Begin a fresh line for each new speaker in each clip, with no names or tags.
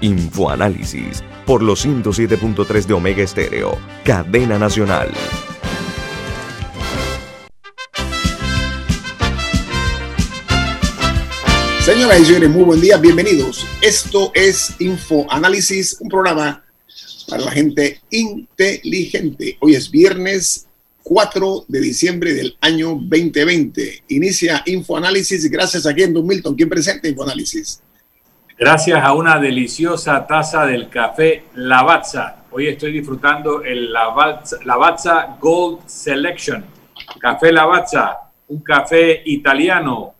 Infoanálisis por los 107.3 de Omega Estéreo, cadena nacional.
Señoras y señores, muy buen día, bienvenidos. Esto es Infoanálisis, un programa para la gente inteligente. Hoy es viernes 4 de diciembre del año 2020. Inicia Infoanálisis gracias a quien, Don Milton. ¿Quién presenta Infoanálisis?
Gracias a una deliciosa taza del café Lavazza. Hoy estoy disfrutando el Lavazza, Lavazza Gold Selection. Café Lavazza, un café italiano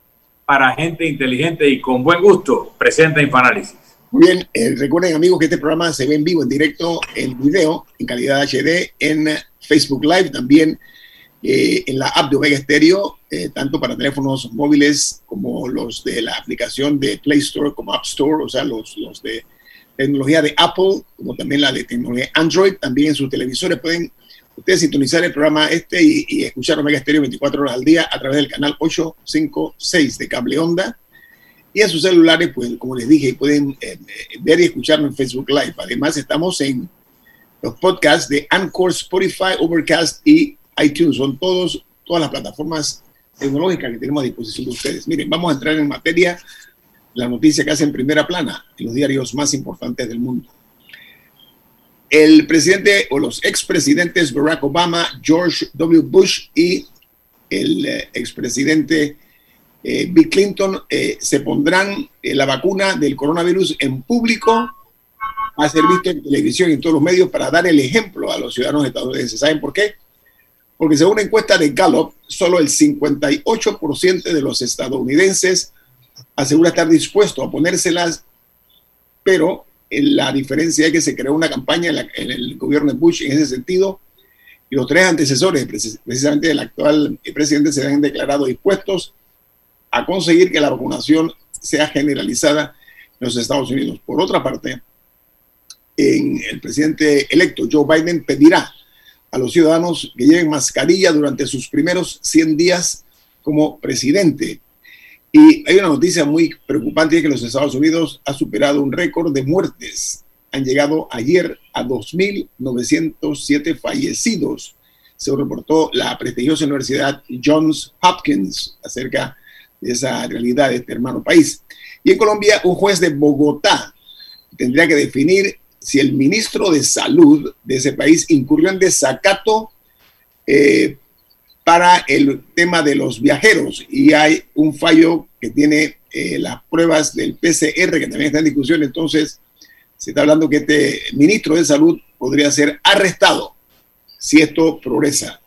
para gente inteligente y con buen gusto. Presenta Infoanálisis.
Muy bien, eh, recuerden amigos que este programa se ve en vivo, en directo, en video, en calidad HD, en Facebook Live, también eh, en la app de Omega Stereo, eh, tanto para teléfonos móviles como los de la aplicación de Play Store como App Store, o sea, los, los de tecnología de Apple, como también la de tecnología Android, también en sus televisores pueden ustedes sintonizar el programa este y, escuchar Omega Stereo 24 horas al día a través del canal 856 de Cable Onda. Y en sus celulares, pues, como les dije, pueden eh, ver y escucharnos en Facebook Live. Además, estamos en los podcasts de Anchor, Spotify, Overcast y iTunes. Son todos, todas las plataformas tecnológicas que tenemos a disposición de ustedes. Miren, vamos a entrar en materia la noticia que hace en primera plana los diarios más importantes del mundo. El presidente o los expresidentes Barack Obama, George W. Bush y el eh, expresidente eh, Bill Clinton eh, se pondrán la vacuna del coronavirus en público a ser visto en televisión y en todos los medios para dar el ejemplo a los ciudadanos estadounidenses. ¿Saben por qué? Porque según una encuesta de Gallup, solo el 58% de los estadounidenses asegura estar dispuesto a ponérselas, pero la diferencia es que se creó una campaña en, el gobierno de Bush en ese sentido, y los tres antecesores, precisamente del actual presidente, se han declarado dispuestos a conseguir que la vacunación sea generalizada en los Estados Unidos. Por otra parte, en el presidente electo Joe Biden pedirá a los ciudadanos que lleven mascarilla durante sus primeros 100 días como presidente. Y hay una noticia muy preocupante, es que los Estados Unidos ha superado un récord de muertes. Han llegado ayer a 2.907 fallecidos. Se reportó la prestigiosa Universidad Johns Hopkins acerca de esa realidad de este hermano país. Y en Colombia, un juez de Bogotá tendría que definir si el ministro de Salud de ese país incurrió en desacato eh, para el tema de los viajeros y hay un fallo que tiene eh, las pruebas del PCR que también está en discusión, entonces se está hablando que este ministro de Salud podría ser arrestado si esto progresa.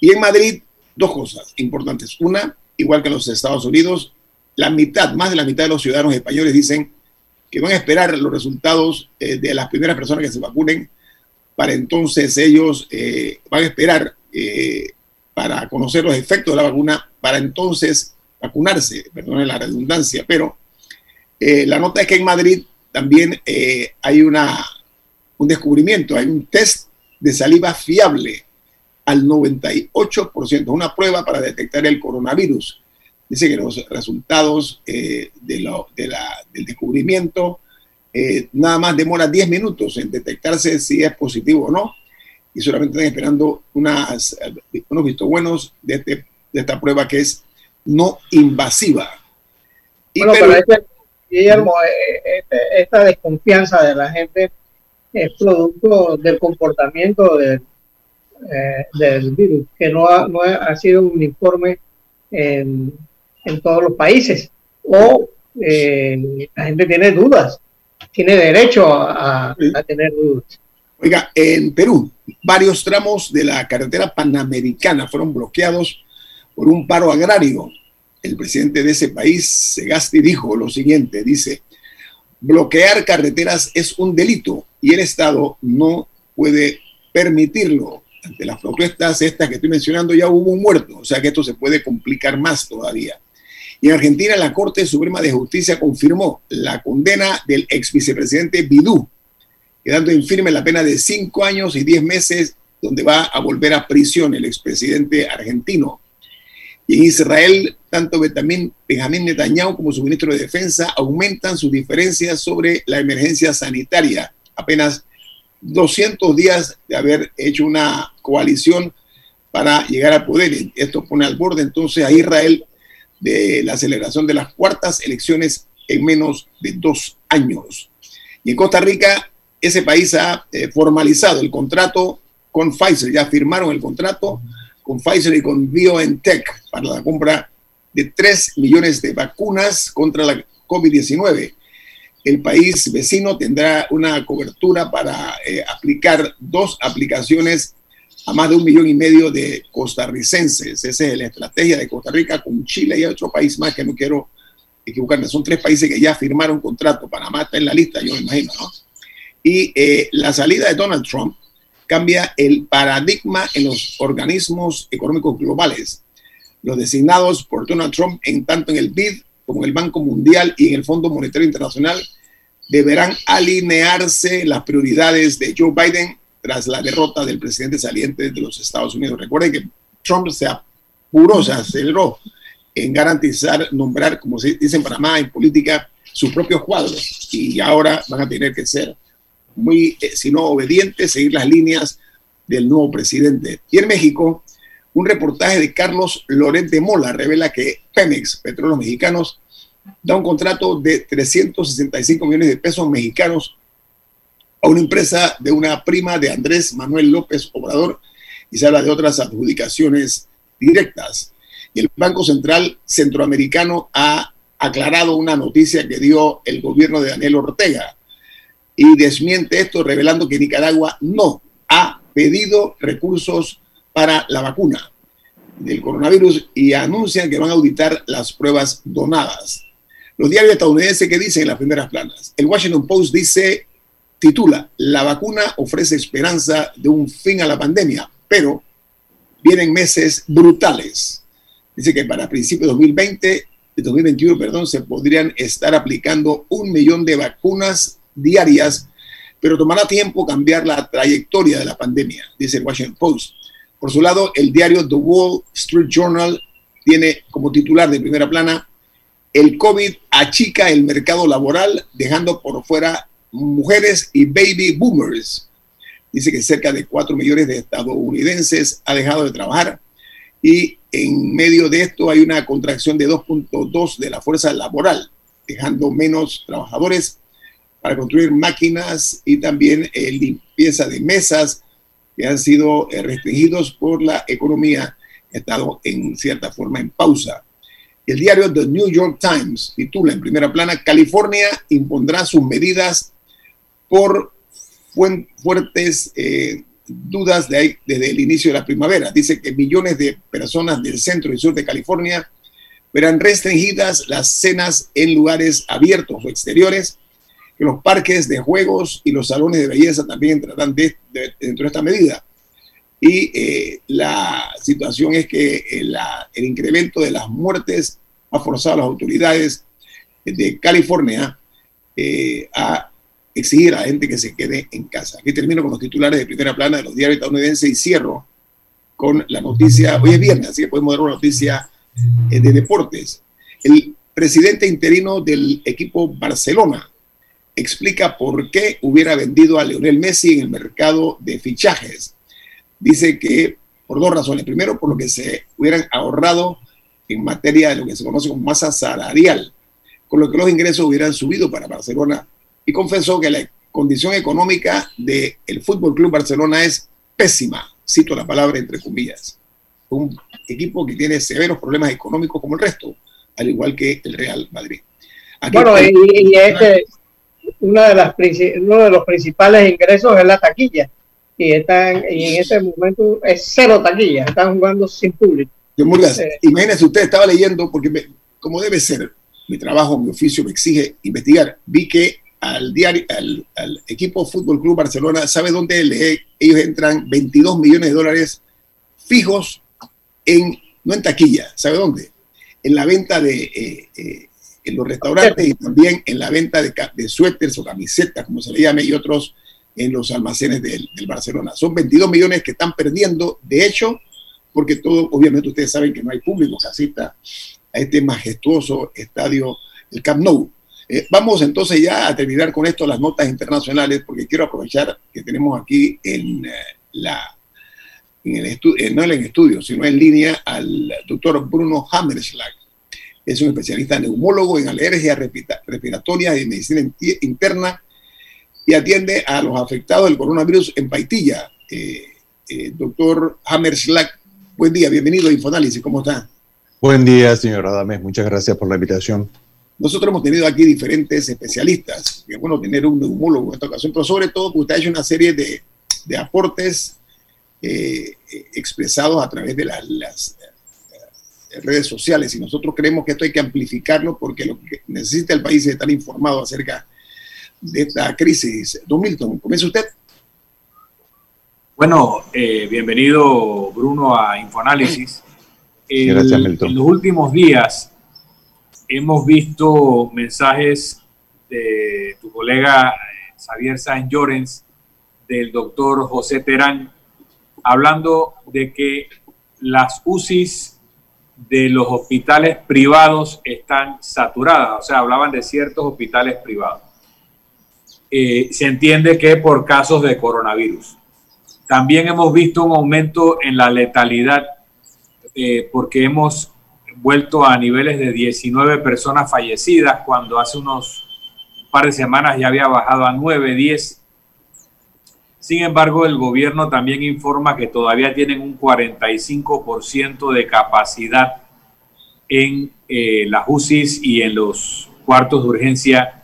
Y en Madrid, dos cosas importantes. Una, igual que en los Estados Unidos, la mitad, más de la mitad de los ciudadanos españoles dicen que van a esperar los resultados eh, de las primeras personas que se vacunen para entonces ellos eh, van a esperar eh, para conocer los efectos de la vacuna, para entonces vacunarse, perdón la redundancia, pero la nota es que en Madrid también hay una, un descubrimiento, hay un test de saliva fiable al 98%, una prueba para detectar el coronavirus. Dice que los resultados eh, de lo, de la, del descubrimiento eh, nada más demora 10 minutos en detectarse si es positivo o no. Y solamente están esperando unas, unos vistos buenos de, este, de esta prueba que es no invasiva.
Y bueno, pero, este, Guillermo, eh, este, esta desconfianza de la gente es producto del comportamiento del, del virus, que no ha, no ha sido un informe en en todos los países. O eh, la gente tiene dudas, tiene derecho a, tener dudas.
Oiga, en Perú, varios tramos de la carretera panamericana fueron bloqueados por un paro agrario. El presidente de ese país, Segasti, dijo lo siguiente, dice, bloquear carreteras es un delito y el Estado no puede permitirlo. Ante las propuestas estas que estoy mencionando ya hubo un muerto, o sea que esto se puede complicar más todavía. Y en Argentina la Corte Suprema de Justicia confirmó la condena del ex vicepresidente Bidú, quedando en firme la pena de cinco años y diez meses, donde va a volver a prisión el expresidente argentino. Y en Israel, tanto Benjamín Netanyahu como su ministro de Defensa aumentan sus diferencias sobre la emergencia sanitaria. Apenas 200 días de haber hecho una coalición para llegar al poder. Esto pone al borde entonces a Israel de la celebración de las cuartas elecciones en menos de dos años. Y en Costa Rica, ese país ha eh, formalizado el contrato con Pfizer, ya firmaron el contrato con Pfizer y con BioNTech para la compra de 3 millones de vacunas contra la COVID-19. El país vecino tendrá una cobertura para eh, aplicar dos aplicaciones a más de un millón y medio de costarricenses. Esa es la estrategia de Costa Rica con Chile y otro país más que no quiero equivocarme. Son tres países que ya firmaron contrato. Panamá está en la lista, yo me imagino, ¿no? Y eh, la salida de Donald Trump cambia el paradigma en los organismos económicos globales. Los designados por Donald Trump, en tanto en el BID como en el Banco Mundial y en el Fondo Monetario Internacional, deberán alinearse las prioridades de Joe Biden tras la derrota del presidente saliente de los Estados Unidos. Recuerden que Trump se apuró, se aceleró en garantizar, nombrar, como se dice en Panamá, en política, sus propios cuadros. Y ahora van a tener que ser muy, eh, si no obedientes, seguir las líneas del nuevo presidente. Y en México, un reportaje de Carlos Lorente Mola revela que Pemex, Petróleos Mexicanos, da un contrato de 365 millones de pesos mexicanos a una empresa de una prima de Andrés Manuel López Obrador y se habla de otras adjudicaciones directas. Y el Banco Central Centroamericano ha aclarado una noticia que dio el gobierno de Daniel Ortega y desmiente esto revelando que Nicaragua no ha pedido recursos para la vacuna del coronavirus y anuncian que van a auditar las pruebas donadas. Los diarios estadounidenses que dicen en las primeras planas. El Washington Post dice titula La vacuna ofrece esperanza de un fin a la pandemia, pero vienen meses brutales. Dice que para principios de 2020, de 2021, perdón, se podrían estar aplicando un millón de vacunas diarias, pero tomará tiempo cambiar la trayectoria de la pandemia, dice el Washington Post. Por su lado, el diario The Wall Street Journal tiene como titular de primera plana, el COVID achica el mercado laboral, dejando por fuera mujeres y baby boomers. Dice que cerca de 4 millones de estadounidenses ha dejado de trabajar y en medio de esto hay una contracción de 2.2 de la fuerza laboral, dejando menos trabajadores para construir máquinas y también eh, limpieza de mesas que han sido eh, restringidos por la economía, ha estado en cierta forma en pausa. El diario The New York Times titula en primera plana, California impondrá sus medidas por fuertes eh, dudas de ahí, desde el inicio de la primavera. Dice que millones de personas del centro y sur de California verán restringidas las cenas en lugares abiertos o exteriores, que los parques de juegos y los salones de belleza también entrarán dentro de esta medida. Y eh, la situación es que eh, el incremento de las muertes ha forzado a las autoridades de California a exigir a la gente que se quede en casa. Aquí termino con los titulares de primera plana de los diarios estadounidenses y cierro con la noticia, hoy es viernes, así que podemos dar una noticia eh, de deportes. El presidente interino del equipo Barcelona explica por qué hubiera vendido a Leonel Messi en el mercado de fichajes. Dice que por dos razones. Primero, por lo que se hubieran ahorrado en materia de lo que se conoce como masa salarial, con lo que los ingresos hubieran subido para Barcelona y confesó que la condición económica del el Fútbol Club Barcelona es pésima, cito la palabra entre comillas. Un equipo que tiene severos problemas económicos como el resto, al igual que el Real Madrid.
bueno, y, este, una de las, uno de los principales ingresos es la taquilla. Y, están, y en ese momento es cero taquilla, están jugando sin público.
Eh, imagínese, usted estaba leyendo, porque como debe ser, mi trabajo, mi oficio me exige investigar. Vi que al, diario, al, equipo Fútbol Club Barcelona, ¿sabe dónde ellos entran 22 millones de dólares fijos en, no en taquilla, ¿sabe dónde? En la venta de eh, eh, en los restaurantes y también en la venta de, suéteres o camisetas, como se le llame, y otros en los almacenes del, Barcelona. Son 22 millones que están perdiendo, de hecho, porque todo, obviamente ustedes saben que no hay público que asista a este majestuoso estadio, el Camp Nou. Eh, vamos entonces ya a terminar con esto las notas internacionales, porque quiero aprovechar que tenemos aquí en eh, la, el estudio, no en estudio, sino en línea al doctor Bruno Hammerschlag. Es un especialista neumólogo en alergias respiratorias y medicina interna y atiende a los afectados del coronavirus en Paitilla. Eh, eh, doctor Hammerschlag, buen día, bienvenido a Infoanálisis, ¿cómo está?
Buen día, señor Adames, muchas gracias por la invitación.
Nosotros hemos tenido aquí diferentes especialistas, es bueno tener un neumólogo en esta ocasión, pero sobre todo porque usted ha hecho una serie de, de aportes eh, expresados a través de las, las redes sociales y nosotros creemos que esto hay que amplificarlo porque lo que necesita el país es estar informado acerca de de esta crisis. Don Milton, comienza usted.
Bueno, eh, bienvenido Bruno a Infoanálisis. Gracias, Milton. En los últimos días hemos visto mensajes de tu colega eh, Xavier Sáenz Llorens, del doctor José Terán, hablando de que las UCIs de los hospitales privados están saturadas, o sea, hablaban de ciertos hospitales privados. Eh, se entiende que por casos de coronavirus. También hemos visto un aumento en la letalidad eh, porque hemos vuelto a niveles de 19 personas fallecidas cuando hace unos par de semanas ya había bajado a 9, 10. Sin embargo, el gobierno también informa que todavía tienen un 45% de capacidad en eh, las UCIs y en los cuartos de urgencia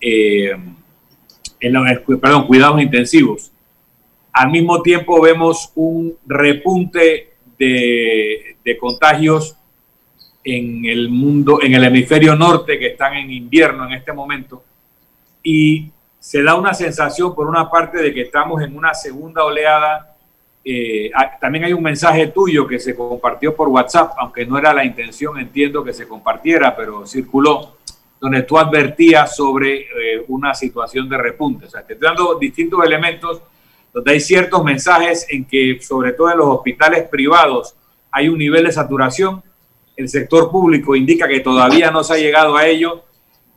en los perdón, cuidados intensivos. Al mismo tiempo vemos un repunte de contagios en el mundo, en el hemisferio norte, que están en invierno en este momento, y se da una sensación, por una parte, de que estamos en una segunda oleada. Eh, también hay un mensaje tuyo que se compartió por WhatsApp, aunque no era la intención, entiendo que se compartiera, pero circuló, donde tú advertías sobre eh, una situación de repunte. O sea, te estoy dando distintos elementos donde hay ciertos mensajes en que, sobre todo en los hospitales privados, hay un nivel de saturación. El sector público indica que todavía no se ha llegado a ello.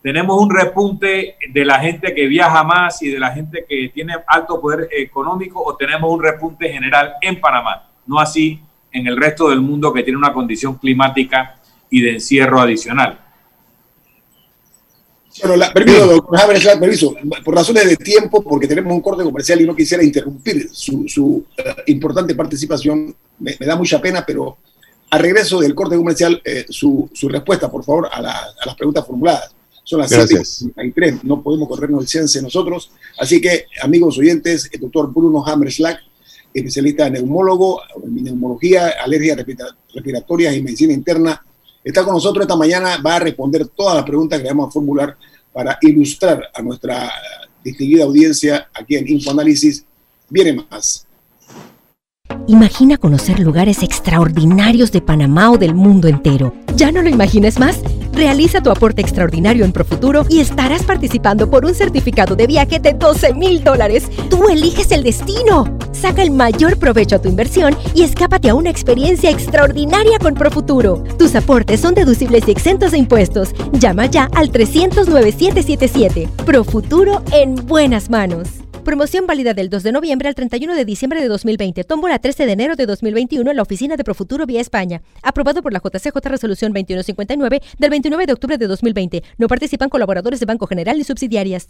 Tenemos un repunte de la gente que viaja más y de la gente que tiene alto poder económico o tenemos un repunte general en Panamá, no así en el resto del mundo que tiene una condición climática y de encierro adicional.
Bueno, la, permiso, doctor permiso, por razones de tiempo, porque tenemos un corte comercial y no quisiera interrumpir su, eh, importante participación, me, da mucha pena, pero a regreso del corte comercial, eh, su, respuesta, por favor, a, las preguntas formuladas. Son las 7.33, no podemos corrernos el ciencia nosotros. Así que, amigos oyentes, el doctor Bruno Hammerschlag, especialista en neumólogo, en neumología, alergias respiratorias y medicina interna, Está con nosotros esta mañana, va a responder todas las preguntas que le vamos a formular para ilustrar a nuestra distinguida audiencia aquí en Infoanálisis. Viene más.
Imagina conocer lugares extraordinarios de Panamá o del mundo entero. ¿Ya no lo imagines más? Realiza tu aporte extraordinario en Profuturo y estarás participando por un certificado de viaje de 12 mil dólares. Tú eliges el destino. Saca el mayor provecho a tu inversión y escápate a una experiencia extraordinaria con Profuturo. Tus aportes son deducibles y exentos de impuestos. Llama ya al 300 9777. Profuturo en buenas manos. Promoción válida del 2 de noviembre al 31 de diciembre de 2020. Tómbola 13 de enero de 2021 en la oficina de Profuturo vía España. Aprobado por la JCJ Resolución 2159 del 29 de octubre de 2020. No participan colaboradores de Banco General ni subsidiarias.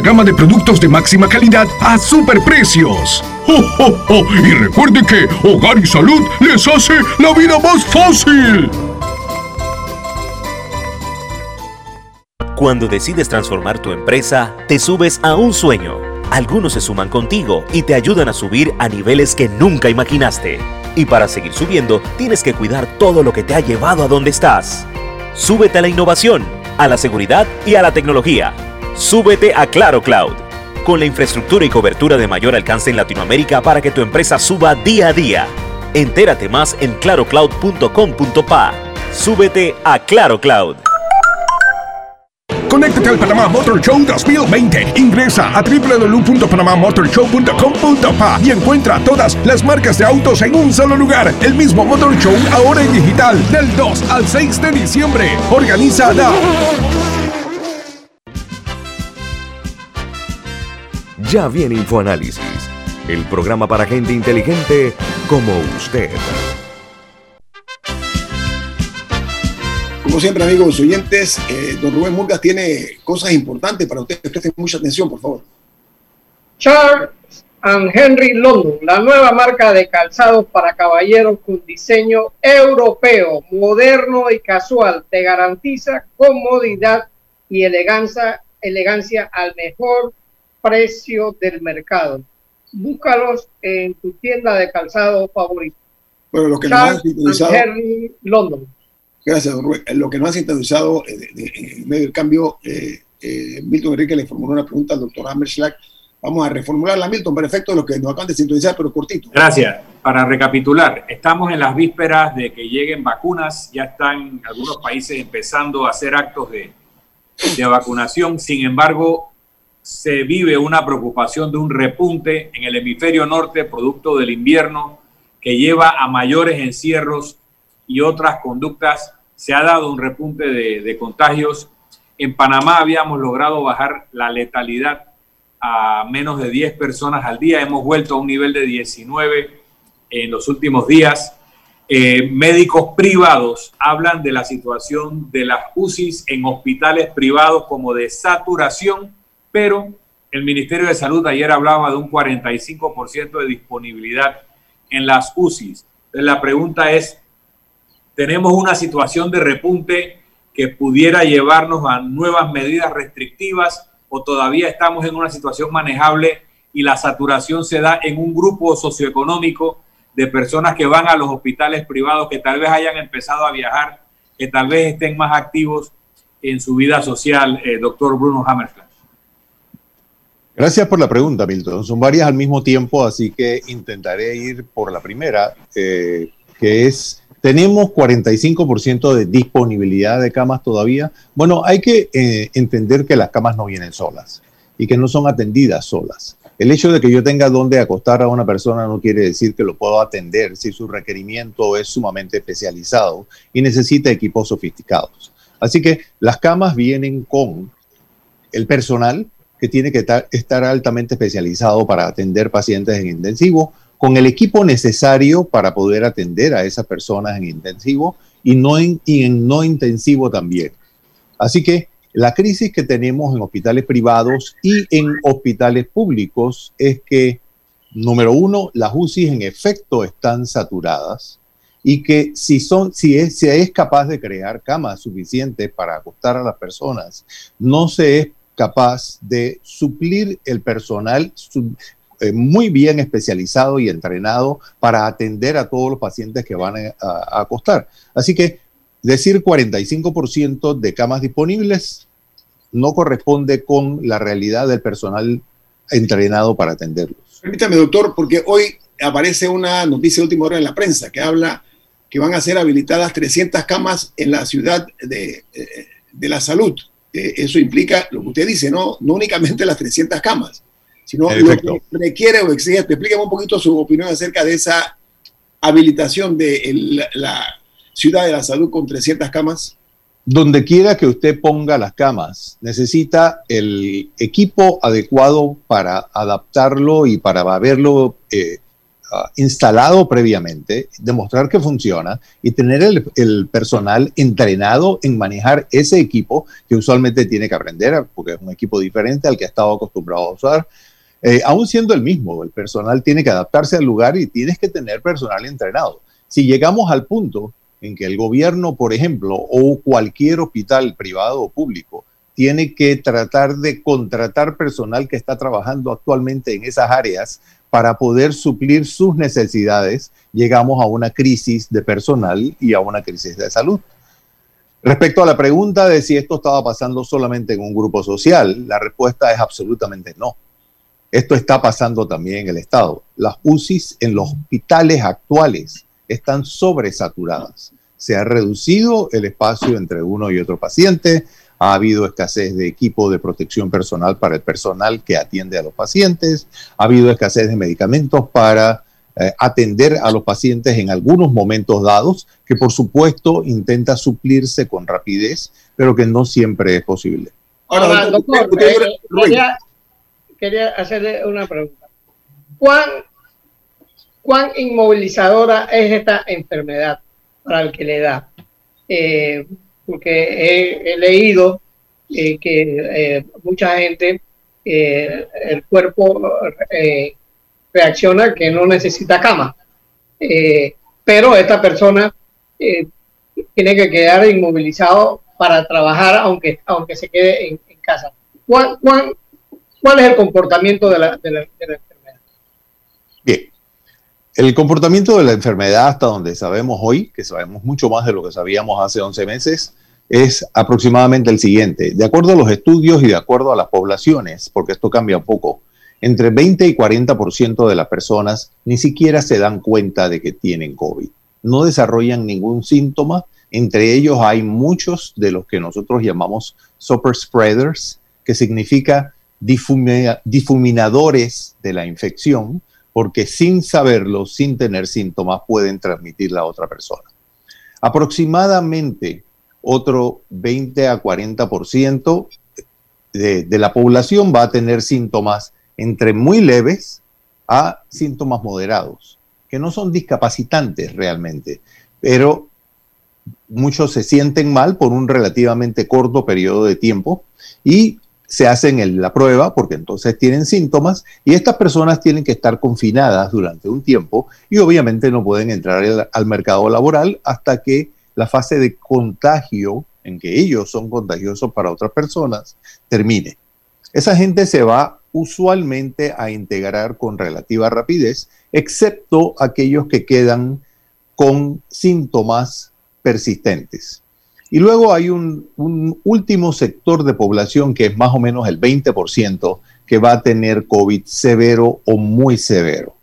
gama de productos de máxima calidad a superprecios. ¡Oh, Y recuerde que Hogar y Salud les hace la vida más fácil.
Cuando decides transformar tu empresa, te subes a un sueño. Algunos se suman contigo y te ayudan a subir a niveles que nunca imaginaste. Y para seguir subiendo, tienes que cuidar todo lo que te ha llevado a donde estás. Súbete a la innovación, a la seguridad y a la tecnología. Súbete a Claro Cloud. Con la infraestructura y cobertura de mayor alcance en Latinoamérica para que tu empresa suba día a día. Entérate más en clarocloud.com.pa. Súbete a Claro Cloud.
Conéctate al Panamá Motor Show 2020. Ingresa a www.panamamotorshow.com.pa y encuentra todas las marcas de autos en un solo lugar. El mismo Motor Show ahora en digital del 2 al 6 de diciembre. Organiza
Ya viene InfoAnálisis, el programa para gente inteligente como usted.
Como siempre, amigos oyentes, eh, don Rubén Murgas tiene cosas importantes para ustedes. Presten mucha atención, por favor.
Charles and Henry London, la nueva marca de calzados para caballeros con diseño europeo, moderno y casual, te garantiza comodidad y elegancia, elegancia al mejor precio del mercado. Búscalos en tu tienda de calzado favorito.
Bueno, lo que Charles Henry London. Gracias, don Rubén. Lo que no ha sintonizado eh, en medio del cambio, eh, eh, Milton Enrique le formuló una pregunta al doctor Hammerschlag. Vamos a reformularla, Milton, para efecto de lo que nos acaban de sintonizar, pero cortito.
Gracias. Para recapitular, estamos en las vísperas de que lleguen vacunas. Ya están algunos países empezando a hacer actos de, de vacunación. Sin embargo, se vive una preocupación de un repunte en el hemisferio norte, producto del invierno, que lleva a mayores encierros y otras conductas, se ha dado un repunte de, contagios. En Panamá habíamos logrado bajar la letalidad a menos de 10 personas al día. Hemos vuelto a un nivel de 19 en los últimos días. Eh, médicos privados hablan de la situación de las UCIs en hospitales privados como de saturación, pero el Ministerio de Salud ayer hablaba de un 45% de disponibilidad en las UCIs. Entonces la pregunta es, tenemos una situación de repunte que pudiera llevarnos a nuevas medidas restrictivas o todavía estamos en una situación manejable y la saturación se da en un grupo socioeconómico de personas que van a los hospitales privados, que tal vez hayan empezado a viajar, que tal vez estén más activos en su vida social, eh, doctor Bruno Hammerflash.
Gracias por la pregunta, Milton. Son varias al mismo tiempo, así que intentaré ir por la primera, eh, que es tenemos 45% de disponibilidad de camas todavía. Bueno, hay que eh, entender que las camas no vienen solas y que no son atendidas solas. El hecho de que yo tenga donde acostar a una persona no quiere decir que lo puedo atender si su requerimiento es sumamente especializado y necesita equipos sofisticados. Así que las camas vienen con el personal que tiene que estar altamente especializado para atender pacientes en intensivo, con el equipo necesario para poder atender a esas personas en intensivo y, no en, no intensivo también. Así que la crisis que tenemos en hospitales privados y en hospitales públicos es que, número uno, las UCI en efecto están saturadas y que si, son, si, es, es capaz de crear camas suficientes para acostar a las personas, no se es capaz de suplir el personal eh, muy bien especializado y entrenado para atender a todos los pacientes que van a, acostar. Así que decir 45% de camas disponibles no corresponde con la realidad del personal entrenado para atenderlos.
Permítame, doctor, porque hoy aparece una noticia de última hora en la prensa que habla que van a ser habilitadas 300 camas en la ciudad de, eh, de la salud eh, eso implica lo que usted dice, ¿no? No únicamente las 300 camas, sino lo que requiere o exige. Explíqueme un poquito su opinión acerca de esa habilitación de la ciudad de la salud con 300 camas.
Donde quiera que usted ponga las camas, necesita el equipo adecuado para adaptarlo y para haberlo eh, instalado previamente, demostrar que funciona y tener el, personal entrenado en manejar ese equipo que usualmente tiene que aprender, porque es un equipo diferente al que ha estado acostumbrado a usar. Eh, aún siendo el mismo, el personal tiene que adaptarse al lugar y tienes que tener personal entrenado. Si llegamos al punto en que el gobierno, por ejemplo, o cualquier hospital privado o público, tiene que tratar de contratar personal que está trabajando actualmente en esas áreas para poder suplir sus necesidades, llegamos a una crisis de personal y a una crisis de salud. Respecto a la pregunta de si esto estaba pasando solamente en un grupo social, la respuesta es absolutamente no. Esto está pasando también en el Estado. Las UCIs en los hospitales actuales están sobresaturadas. Se ha reducido el espacio entre uno y otro paciente, ha habido escasez de equipo de protección personal para el personal que atiende a los pacientes, ha habido escasez de medicamentos para eh, atender a los pacientes en algunos momentos dados, que por supuesto intenta suplirse con rapidez, pero que no siempre es posible.
Ahora, doctor, eh, quería, quería hacerle una pregunta. ¿Cuán cuán inmovilizadora es esta enfermedad para el que le da. Eh, porque he, leído eh, que eh, mucha gente, el cuerpo reacciona que no necesita cama, pero esta persona tiene que quedar inmovilizado para trabajar aunque, aunque se quede en, casa. ¿Cuál, cuál, es el comportamiento de la, de la enfermedad?
Bien, el comportamiento de la enfermedad hasta donde sabemos hoy, que sabemos mucho más de lo que sabíamos hace 11 meses, es aproximadamente el siguiente. De acuerdo a los estudios y de acuerdo a las poblaciones, porque esto cambia poco, entre 20 y 40% de las personas ni siquiera se dan cuenta de que tienen COVID. No desarrollan ningún síntoma. Entre ellos hay muchos de los que nosotros llamamos super spreaders, que significa difuminadores de la infección, porque sin saberlo, sin tener síntomas, pueden transmitir a otra persona. Aproximadamente otro 20 a 40% de, de la población va a tener síntomas entre muy leves a síntomas moderados, que no son discapacitantes realmente, pero muchos se sienten mal por un relativamente corto periodo de tiempo y se hacen la prueba porque entonces tienen síntomas y estas personas tienen que estar confinadas durante un tiempo y obviamente no pueden entrar al, mercado laboral hasta que la fase de contagio en que ellos son contagiosos para otras personas termine. Esa gente se va usualmente a integrar con relativa rapidez, excepto aquellos que quedan con síntomas persistentes. Y luego hay un, último sector de población que es más o menos el 20% que va a tener COVID severo o muy severo.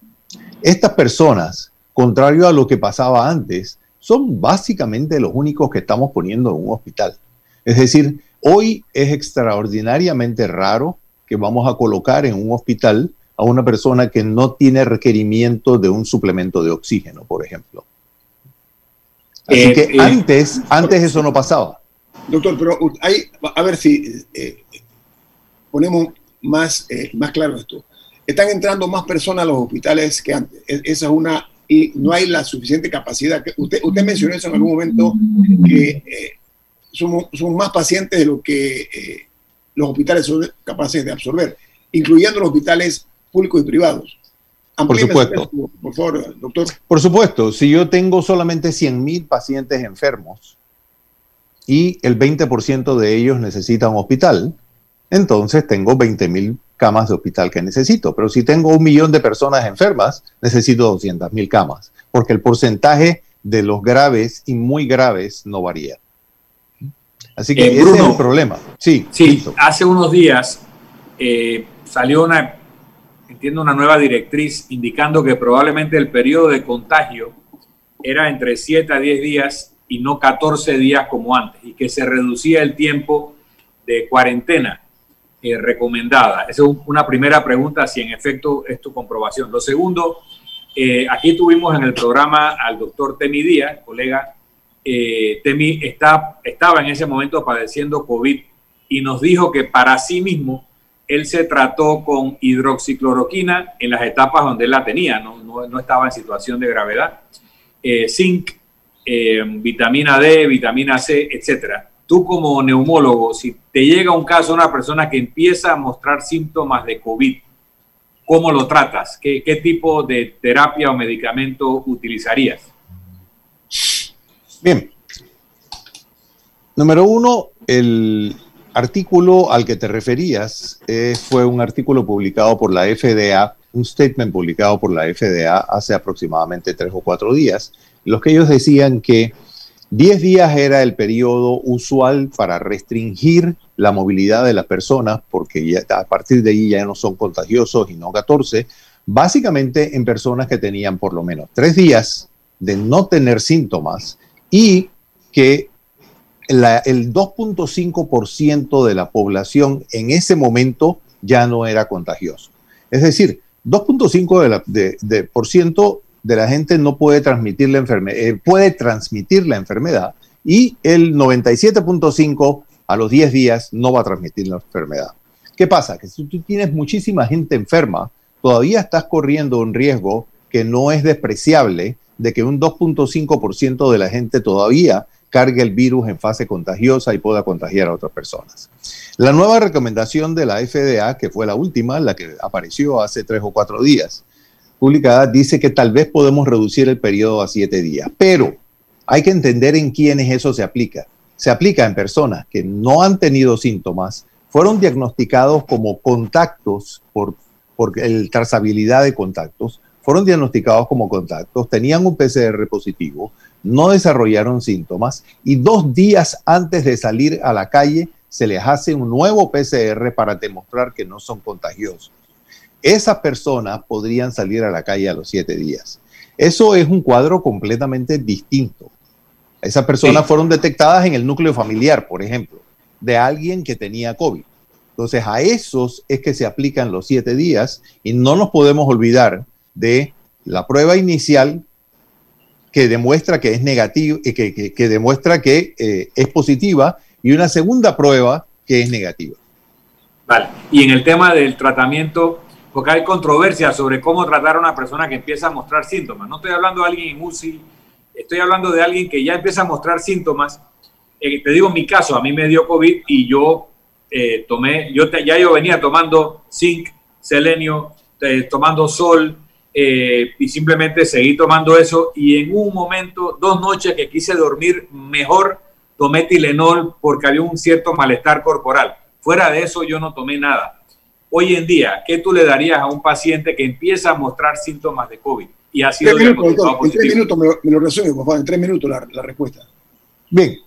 Estas personas, contrario a lo que pasaba antes, son básicamente los únicos que estamos poniendo en un hospital. Es decir, hoy es extraordinariamente raro que vamos a colocar en un hospital a una persona que no tiene requerimiento de un suplemento de oxígeno, por ejemplo. Así eh, que eh, antes, antes eso no pasaba.
Doctor, pero hay, a ver si eh, ponemos más, más claro esto. Están entrando más personas a los hospitales que antes. E, esa es una, y no hay la suficiente capacidad. Usted, usted mencionó eso en algún momento, que somos, somos, más pacientes de lo que los hospitales son capaces de absorber, incluyendo los hospitales públicos y privados.
Por supuesto.
Por favor, doctor.
Por supuesto, si yo tengo solamente 100 mil pacientes enfermos y el 20% de ellos necesitan un hospital, entonces tengo 20 mil camas de hospital que necesito. Pero si tengo un millón de personas enfermas, necesito 200 mil camas, porque el porcentaje de los graves y muy graves no varía. Así que eh, ese es el problema. Sí,
sí hace unos días eh, salió una entiendo, una nueva directriz indicando que probablemente el periodo de contagio era entre 7 a 10 días y no 14 días como antes, y que se reducía el tiempo de cuarentena eh, recomendada? Esa es una primera pregunta, si en efecto es tu comprobación. Lo segundo, eh, aquí tuvimos en el programa al doctor Temi Díaz, colega. Eh, Temi está, estaba en ese momento padeciendo COVID y nos dijo que para sí mismo él se trató con hidroxicloroquina en las etapas donde él la tenía, no, no, estaba en situación de gravedad, zinc, vitamina D, vitamina C, etcétera tú como neumólogo, si te llega un caso una persona que empieza a mostrar síntomas de COVID, ¿cómo lo tratas? ¿Qué, tipo de terapia o medicamento utilizarías?
Bien. Número uno, el artículo al que te referías eh, fue un artículo publicado por la FDA, un statement publicado por la FDA hace aproximadamente tres o cuatro días, en los que ellos decían que 10 días era el periodo usual para restringir la movilidad de las personas, porque ya, a partir de ahí ya no son contagiosos y no 14, básicamente en personas que tenían por lo menos tres días de no tener síntomas y que el 2.5% de la población en ese momento ya no era contagioso. Es decir, 2.5% de, de, ciento de la gente no puede transmitir la enfermedad, eh, puede transmitir la enfermedad y el 97.5 a los 10 días no va a transmitir la enfermedad. ¿Qué pasa? Que si tú tienes muchísima gente enferma, todavía estás corriendo un riesgo que no es despreciable de que un 2.5% de la gente todavía cargue el virus en fase contagiosa y pueda contagiar a otras personas. La nueva recomendación de la FDA, que fue la última, la que apareció hace tres o cuatro días, publicada dice que tal vez podemos reducir el periodo a siete días, pero hay que entender en quiénes eso se aplica. Se aplica en personas que no han tenido síntomas, fueron diagnosticados como contactos por, por el trazabilidad de contactos, fueron diagnosticados como contactos, tenían un PCR positivo, no desarrollaron síntomas y dos días antes de salir a la calle se les hace un nuevo PCR para demostrar que no son contagiosos esas personas podrían salir a la calle a los siete días. Eso es un cuadro completamente distinto. Esas personas fueron detectadas en el núcleo familiar, por ejemplo, de alguien que tenía COVID. Entonces, a esos es que se aplican los siete días y no nos podemos olvidar de la prueba inicial que demuestra que es negativa, eh, que, que, demuestra que eh, es positiva y una segunda prueba que es negativa.
Vale. Y en el tema del tratamiento, porque hay controversia sobre cómo tratar a una persona que empieza a mostrar síntomas. No estoy hablando de alguien en UCI, estoy hablando de alguien que ya empieza a mostrar síntomas. Eh, te digo mi caso, a mí me dio COVID y yo eh, tomé, yo ya yo venía tomando zinc, selenio, eh, tomando sol y simplemente seguí tomando eso y en un momento, dos noches que quise dormir mejor, tomé Tilenol porque había un cierto malestar corporal. Fuera de eso yo no tomé nada Hoy en día, ¿qué tú le darías a un paciente que empieza a mostrar síntomas de COVID? Y ha sido
tres minutos, en tres minutos me lo, resume, por favor, en tres minutos la, respuesta.
Bien.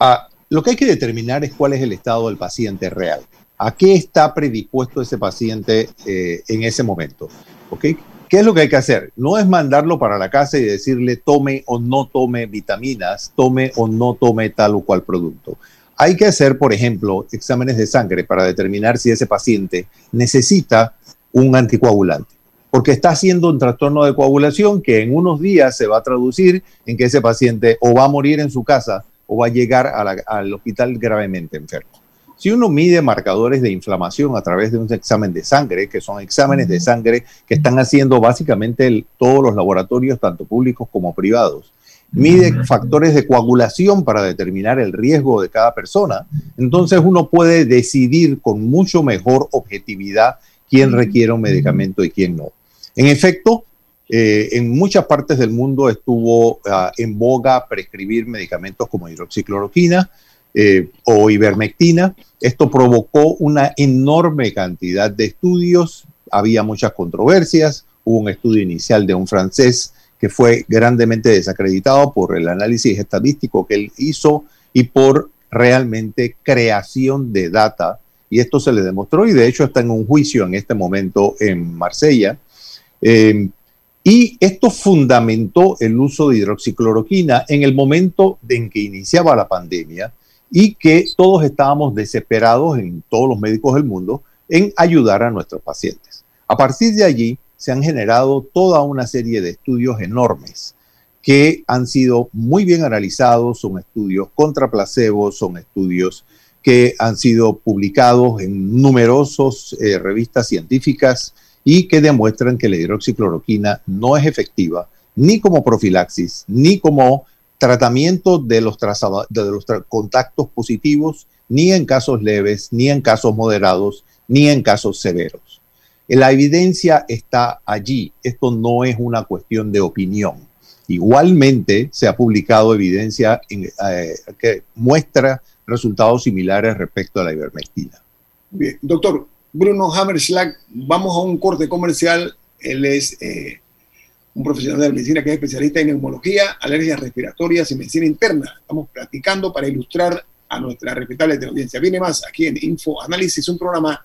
Ah, lo que hay que determinar es cuál es el estado del paciente real. ¿A qué está predispuesto ese paciente eh, en ese momento? ¿Ok? ¿Qué es lo que hay que hacer? No es mandarlo para la casa y decirle tome o no tome vitaminas, tome o no tome tal o cual producto. Hay que hacer, por ejemplo, exámenes de sangre para determinar si ese paciente necesita un anticoagulante, porque está haciendo un trastorno de coagulación que en unos días se va a traducir en que ese paciente o va a morir en su casa o va a llegar al hospital gravemente enfermo. Si uno mide marcadores de inflamación a través de un examen de sangre, que son exámenes de sangre que están haciendo básicamente todos los laboratorios, tanto públicos como privados, mide factores de coagulación para determinar el riesgo de cada persona, entonces uno puede decidir con mucho mejor objetividad quién requiere un medicamento y quién no. En efecto, eh, en muchas partes del mundo estuvo ah, en boga prescribir medicamentos como hidroxicloroquina eh, o ivermectina. Esto provocó una enorme cantidad de estudios, había muchas controversias, hubo un estudio inicial de un francés que fue grandemente desacreditado por el análisis estadístico que él hizo y por realmente creación de data. Y esto se le demostró y de hecho está en un juicio en este momento en Marsella. Eh, y esto fundamentó el uso de hidroxicloroquina en el momento en que iniciaba la pandemia y que todos estábamos desesperados en todos los médicos del mundo en ayudar a nuestros pacientes. A partir de allí se han generado toda una serie de estudios enormes que han sido muy bien analizados, son estudios contra placebo, son estudios que han sido publicados en numerosas eh, revistas científicas y que demuestran que la hidroxicloroquina no es efectiva ni como profilaxis, ni como tratamiento de los, de los contactos positivos, ni en casos leves, ni en casos moderados, ni en casos severos. La evidencia está allí. Esto no es una cuestión de opinión. Igualmente se ha publicado evidencia eh, que muestra resultados similares respecto a la ivermectina.
Doctor Bruno Hammerschlag, vamos a un corte comercial. Él es eh, un profesional de medicina que es especialista en neumología, alergias respiratorias y medicina interna. Estamos platicando para ilustrar a nuestra respetable audiencia. Viene más aquí en Info Análisis, un programa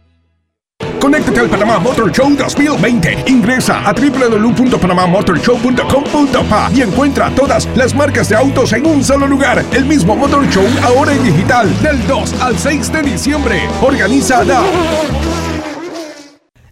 Conéctate al Panamá Motor Show 2020. Ingresa a www.panamamotorshow.com.pa y encuentra todas las marcas de autos en un solo lugar. El mismo Motor Show ahora en digital del 2 al 6 de diciembre. Organiza la...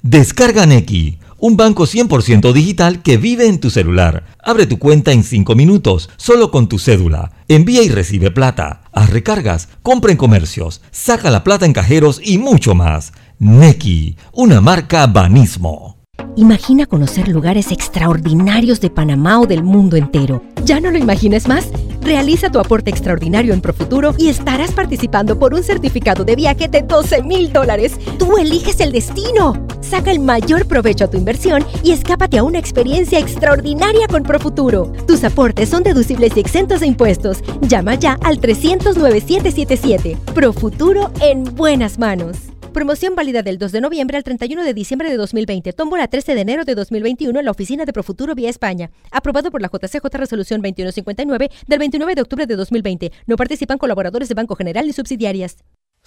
Descarga Neki, un banco 100% digital que vive en tu celular. Abre tu cuenta en 5 minutos, solo con tu cédula. Envía y recibe plata. Haz recargas, compra en comercios, saca la plata en cajeros y mucho más. Neki, una marca Banismo.
Imagina conocer lugares extraordinarios de Panamá o del mundo entero. ¿Ya no lo imagines más? Realiza tu aporte extraordinario en Profuturo y estarás participando por un certificado de viaje de 12 mil dólares. Tú eliges el destino. Saca el mayor provecho a tu inversión y escápate a una experiencia extraordinaria con Profuturo. Tus aportes son deducibles y exentos de impuestos. Llama ya al 300 9777. Profuturo en buenas manos. Promoción válida del 2 de noviembre al 31 de diciembre de 2020. Tómbola 13 de enero de 2021 en la oficina de Profuturo vía España. Aprobado por la JCJ Resolución 2159 del 29 de octubre de 2020. No participan colaboradores de Banco General ni subsidiarias.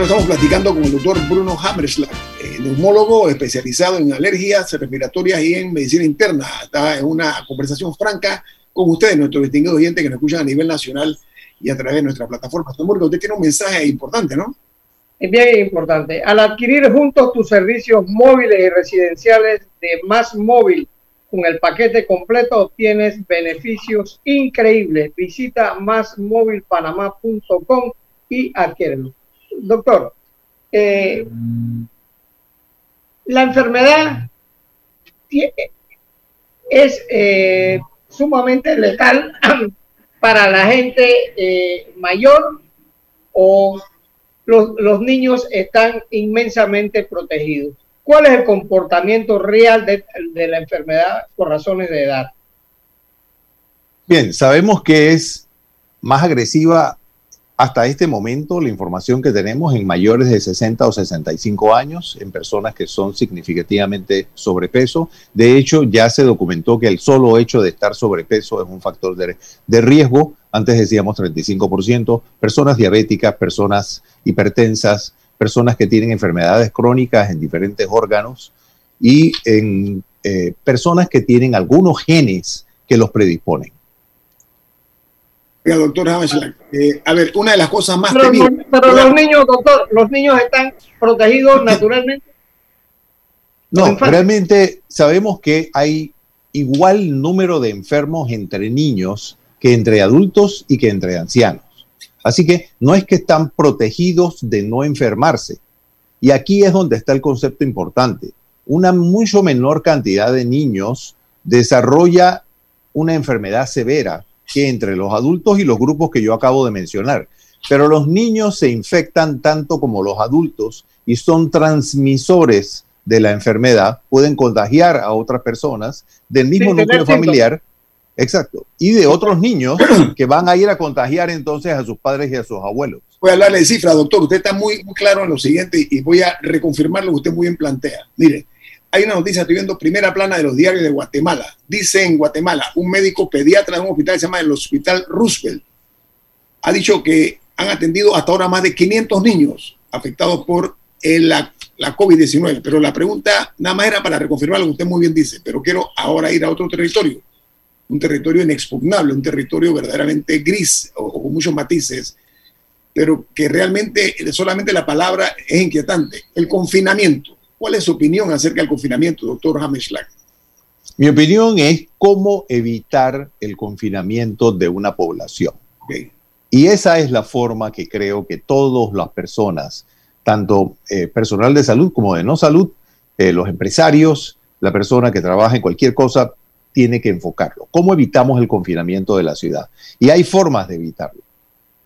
Estamos platicando con el doctor Bruno Hammerschlag, eh, neumólogo especializado en alergias respiratorias y en medicina interna. Está en una conversación franca con ustedes, nuestros distinguidos oyentes que nos escuchan a nivel nacional y a través de nuestra plataforma. Usted tiene un mensaje importante, ¿no?
Es bien importante. Al adquirir juntos tus servicios móviles y residenciales de Más Móvil con el paquete completo obtienes beneficios increíbles. Visita másmóvilpanamá.com y adquiérelo doctor, eh, la enfermedad es eh, sumamente letal para la gente eh, mayor o los, niños están inmensamente protegidos. ¿Cuál es el comportamiento real de, de la enfermedad por razones de edad?
Bien, sabemos que es más agresiva hasta este momento, la información que tenemos en mayores de 60 o 65 años, en personas que son significativamente sobrepeso, de hecho ya se documentó que el solo hecho de estar sobrepeso es un factor de, de riesgo, antes decíamos 35%, personas diabéticas, personas hipertensas, personas que tienen enfermedades crónicas en diferentes órganos y en eh, personas que tienen algunos genes que los predisponen.
Doctor eh, a ver, una de las cosas más
pero, pero los niños, doctor, los niños están protegidos naturalmente.
No, realmente sabemos que hay igual número de enfermos entre niños que entre adultos y que entre ancianos. Así que no es que están protegidos de no enfermarse. Y aquí es donde está el concepto importante. Una mucho menor cantidad de niños desarrolla una enfermedad severa que entre los adultos y los grupos que yo acabo de mencionar. Pero los niños se infectan tanto como los adultos y son transmisores de la enfermedad, pueden contagiar a otras personas del mismo núcleo familiar. Exacto. Y de otros niños que van a ir a contagiar entonces a sus padres y a sus abuelos.
Voy a hablarle de cifras, doctor. Usted está muy, muy claro en lo siguiente y voy a reconfirmar lo que usted muy bien plantea. Mire, hay una noticia, estoy viendo primera plana de los diarios de Guatemala. Dice en Guatemala, un médico pediatra de un hospital que se llama el Hospital Roosevelt ha dicho que han atendido hasta ahora más de 500 niños afectados por la, la COVID-19. Pero la pregunta nada más era para reconfirmar lo que usted muy bien dice, pero quiero ahora ir a otro territorio, un territorio inexpugnable, un territorio verdaderamente gris o, con muchos matices, pero que realmente solamente la palabra es inquietante, el confinamiento. ¿Cuál es su opinión acerca del confinamiento, doctor Hameschlag?
Mi opinión es cómo evitar el confinamiento de una población. Y esa es la forma que creo que todas las personas, tanto eh, personal de salud como de no salud, eh, los empresarios, la persona que trabaja en cualquier cosa, tiene que enfocarlo. ¿Cómo evitamos el confinamiento de la ciudad? Y hay formas de evitarlo.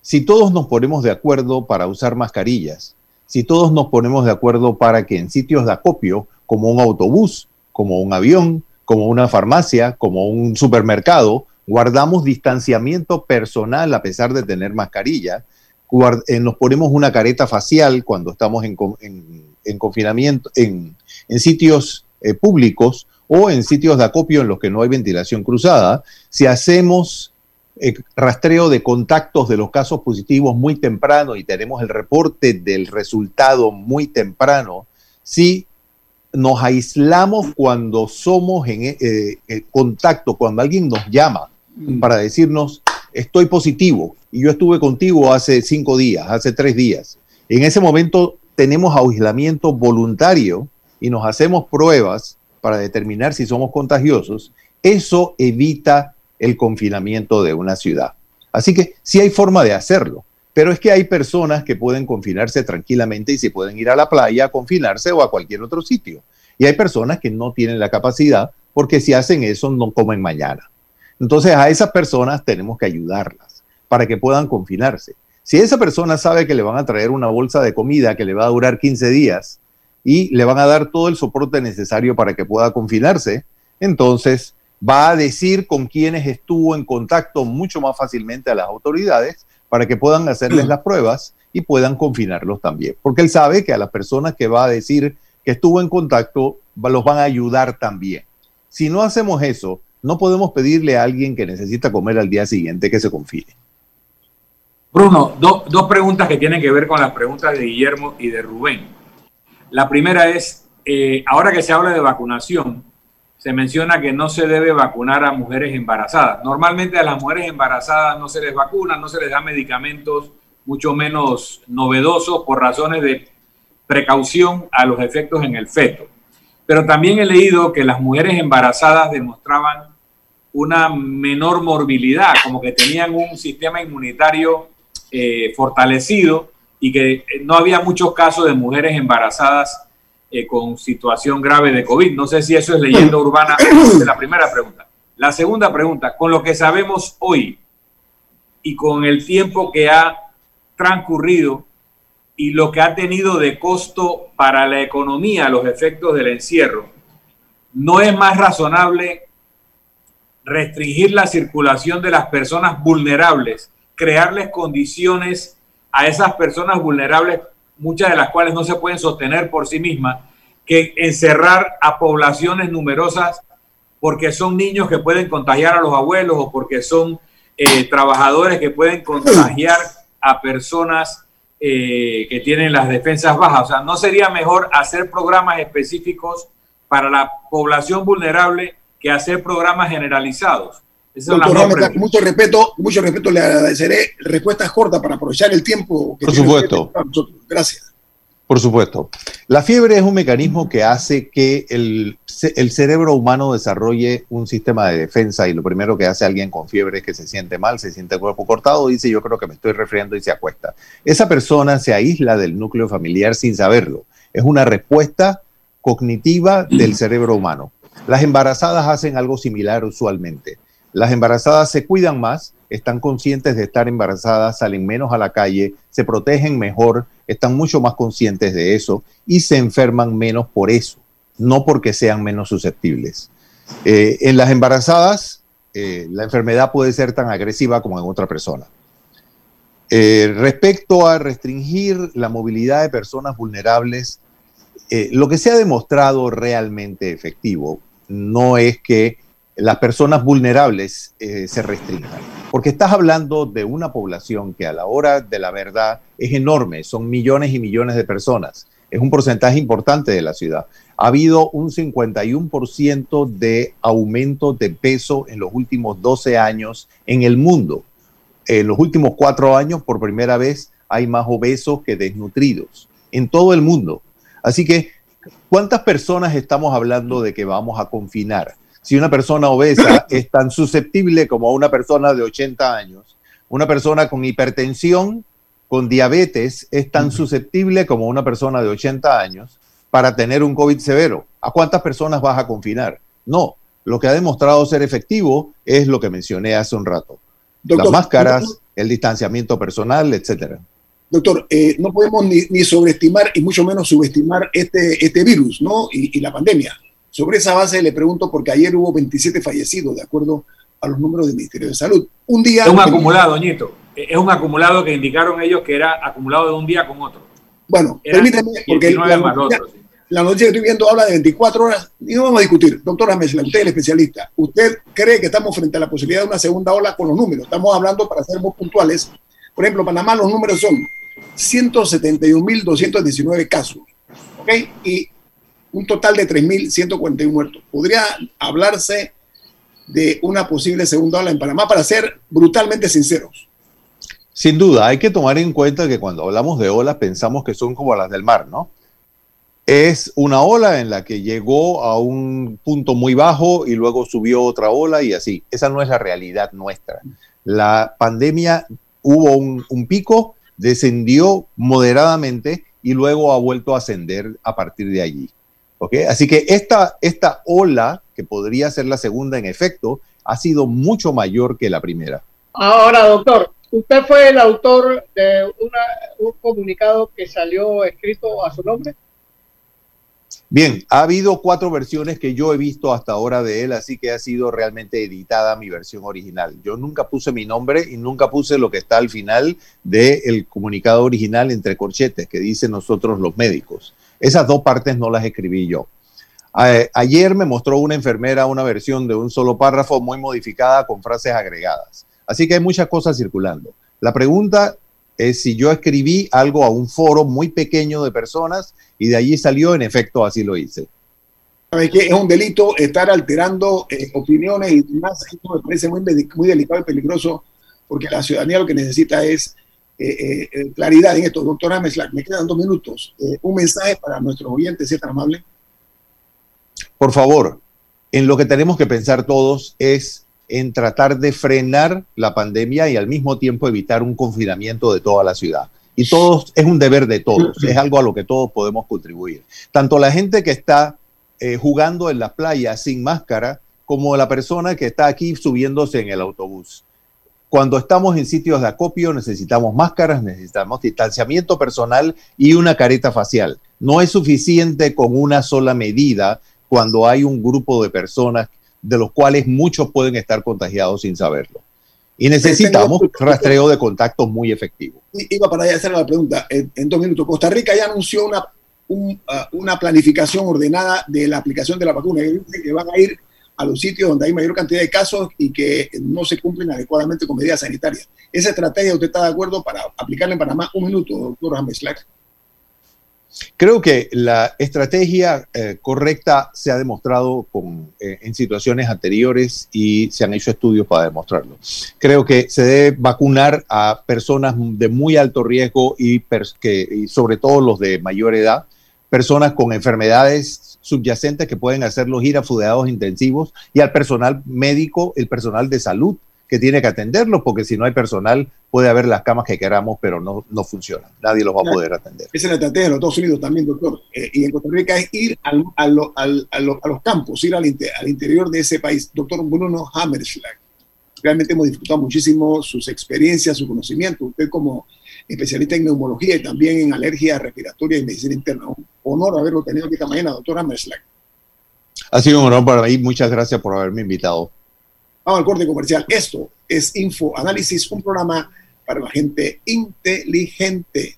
Si todos nos ponemos de acuerdo para usar mascarillas, si todos nos ponemos de acuerdo para que en sitios de acopio, como un autobús, como un avión, como una farmacia, como un supermercado, guardamos distanciamiento personal a pesar de tener mascarilla, eh, nos ponemos una careta facial cuando estamos en, confinamiento, en, sitios eh, públicos o en sitios de acopio en los que no hay ventilación cruzada, si hacemos eh, rastreo de contactos de los casos positivos muy temprano y tenemos el reporte del resultado muy temprano, si nos aislamos cuando somos en contacto, cuando alguien nos llama Mm. para decirnos, estoy positivo y yo estuve contigo hace cinco días, hace tres días. En ese momento tenemos aislamiento voluntario y nos hacemos pruebas para determinar si somos contagiosos. Eso evita el confinamiento de una ciudad. Así que sí hay forma de hacerlo, pero es que hay personas que pueden confinarse tranquilamente y se pueden ir a la playa a confinarse o a cualquier otro sitio. Y hay personas que no tienen la capacidad porque si hacen eso no comen mañana. Entonces a esas personas tenemos que ayudarlas para que puedan confinarse. Si esa persona sabe que le van a traer una bolsa de comida que le va a durar 15 días y le van a dar todo el soporte necesario para que pueda confinarse, entonces va a decir con quienes estuvo en contacto mucho más fácilmente a las autoridades para que puedan hacerles las pruebas y puedan confinarlos también. Porque él sabe que a las personas que va a decir que estuvo en contacto los van a ayudar también. Si no hacemos eso, no podemos pedirle a alguien que necesita comer al día siguiente que se confíe.
Bruno, dos preguntas que tienen que ver con las preguntas de Guillermo y de Rubén. La primera es, eh, ahora que se habla de vacunación, se menciona que no se debe vacunar a mujeres embarazadas. Normalmente a las mujeres embarazadas no se les vacuna, no se les da medicamentos mucho menos novedosos por razones de precaución a los efectos en el feto. Pero también he leído que las mujeres embarazadas demostraban una menor morbilidad, como que tenían un sistema inmunitario eh, fortalecido y que no había muchos casos de mujeres embarazadas eh, con situación grave de COVID. No sé si eso es leyenda urbana. Es la primera pregunta. La segunda pregunta, con lo que sabemos hoy y con el tiempo que ha transcurrido, y lo que ha tenido de costo para la economía los efectos del encierro, no es más razonable restringir la circulación de las personas vulnerables, crearles condiciones a esas personas vulnerables, muchas de las cuales no se pueden sostener por sí mismas, que encerrar a poblaciones numerosas porque son niños que pueden contagiar a los abuelos o porque son eh, trabajadores que pueden contagiar a personas eh, que tienen las defensas bajas. O sea, ¿no sería mejor hacer programas específicos para la población vulnerable que hacer programas generalizados.
Doctor mucho respeto, mucho respeto, le agradeceré respuestas cortas para aprovechar el tiempo.
Que Por supuesto.
Gracias.
Por supuesto. La fiebre es un mecanismo que hace que el, el, cerebro humano desarrolle un sistema de defensa y lo primero que hace alguien con fiebre es que se siente mal, se siente el cuerpo cortado, dice yo creo que me estoy resfriando y se acuesta. Esa persona se aísla del núcleo familiar sin saberlo. Es una respuesta cognitiva del cerebro humano. Las embarazadas hacen algo similar usualmente las embarazadas se cuidan más, están conscientes de estar embarazadas, salen menos a la calle, se protegen mejor, están mucho más conscientes de eso y se enferman menos por eso, no porque sean menos susceptibles. Eh, en las embarazadas, eh, la enfermedad puede ser tan agresiva como en otra persona. Eh, respecto a restringir la movilidad de personas vulnerables, lo que se ha demostrado realmente efectivo no es que las personas vulnerables eh, se restringan. Porque estás hablando de una población que a la hora de la verdad es enorme, son millones y millones de personas, es un porcentaje importante de la ciudad. Ha habido un 51% de aumento de peso en los últimos 12 años en el mundo. En los últimos cuatro años, por primera vez, hay más obesos que desnutridos en todo el mundo. Así que, ¿cuántas personas estamos hablando de que vamos a confinar? Si una persona obesa es tan susceptible como una persona de 80 años, una persona con hipertensión, con diabetes, es tan susceptible como una persona de 80 años para tener un COVID severo. ¿A cuántas personas vas a confinar? No, lo que ha demostrado ser efectivo es lo que mencioné hace un rato. Las máscaras, el distanciamiento personal, etcétera.
Doctor, eh, no podemos ni, sobreestimar y mucho menos subestimar este, este virus ¿no? y la pandemia. Sobre esa base le pregunto porque ayer hubo 27 fallecidos, de acuerdo a los números del Ministerio de Salud. Un día...
Es un acumulado, Ñito. Es un acumulado que indicaron ellos que era acumulado de un día con otro.
Bueno, permítame, porque la noticia, la noticia, que estoy viendo habla de 24 horas y no vamos a discutir. Doctora Mesla, usted es el especialista. ¿Usted cree que estamos frente a la posibilidad de una segunda ola con los números? Estamos hablando, para ser más puntuales, por ejemplo, Panamá los números son 171.219 casos, ¿ok? Y un total de 3.141 muertos. Podría hablarse de una posible segunda ola en Panamá, para ser brutalmente sinceros.
Sin duda, hay que tomar en cuenta que cuando hablamos de olas pensamos que son como las del mar, ¿no? Es una ola en la que llegó a un punto muy bajo y luego subió otra ola y así. Esa no es la realidad nuestra. La pandemia hubo un, un pico, descendió moderadamente y luego ha vuelto a ascender a partir de allí. Así que esta, esta ola, que podría ser la segunda en efecto, ha sido mucho mayor que la primera.
Ahora, doctor, ¿usted fue el autor de un comunicado que salió escrito a su nombre?
Bien, ha habido cuatro versiones que yo he visto hasta ahora de él, así que ha sido realmente editada mi versión original. Yo nunca puse mi nombre y nunca puse lo que está al final del comunicado original entre corchetes que dicen nosotros los médicos. Esas dos partes no las escribí yo. ayer me mostró una enfermera una versión de un solo párrafo muy modificada con frases agregadas. Así que hay muchas cosas circulando. La pregunta es si yo escribí algo a un foro muy pequeño de personas y de allí salió, en efecto, así lo hice.
¿Sabes? Es un delito estar alterando eh, opiniones y más. Esto me parece muy delicado y peligroso porque la ciudadanía lo que necesita es eh, eh, claridad en esto. Doctora Meslack, me quedan dos minutos. Eh, un mensaje para nuestros oyentes, si es tan amable.
Por favor, en lo que tenemos que pensar todos es en tratar de frenar la pandemia y al mismo tiempo evitar un confinamiento de toda la ciudad. Y todos, es un deber de todos, es algo a lo que todos podemos contribuir. Tanto la gente que está jugando en la playa sin máscara, como la persona que está aquí subiéndose en el autobús. Cuando estamos en sitios de acopio necesitamos máscaras, necesitamos distanciamiento personal y una careta facial. No es suficiente con una sola medida cuando hay un grupo de personas de los cuales muchos pueden estar contagiados sin saberlo. Y necesitamos rastreo de contactos muy efectivo.
Iba para allá hacer la pregunta en, dos minutos. Costa Rica ya anunció una, ah, una planificación ordenada de la aplicación de la vacuna. Que van a ir a los sitios donde hay mayor cantidad de casos y que no se cumplen adecuadamente con medidas sanitarias. Esa estrategia, ¿usted está de acuerdo para aplicarla en Panamá? Un minuto, doctor Ameslack.
Creo que la estrategia eh, correcta se ha demostrado eh, en situaciones anteriores y se han hecho estudios para demostrarlo. Creo que se debe vacunar a personas de muy alto riesgo y, y sobre todo los de mayor edad, personas con enfermedades subyacentes que pueden hacerlos ir a fudeados intensivos y al personal médico, el personal de salud que tiene que atenderlos, porque si no hay personal, puede haber las camas que queramos, pero no, no funcionan. Nadie los va a poder atender.
Esa es la estrategia de los Estados Unidos también, doctor. Eh, y en Costa Rica es ir al, al, al, a, los campos, ir al, al, interior de ese país. Doctor Bruno Hammerschlag, realmente hemos disfrutado muchísimo sus experiencias, su conocimiento. Usted como especialista en neumología y también en alergia respiratoria y medicina interna. Un honor haberlo tenido aquí esta mañana, doctor Hammerschlag.
Ha sido un honor para mí. Muchas gracias por haberme invitado.
Vamos al corte comercial. Esto es Info Análisis, un programa para la gente inteligente.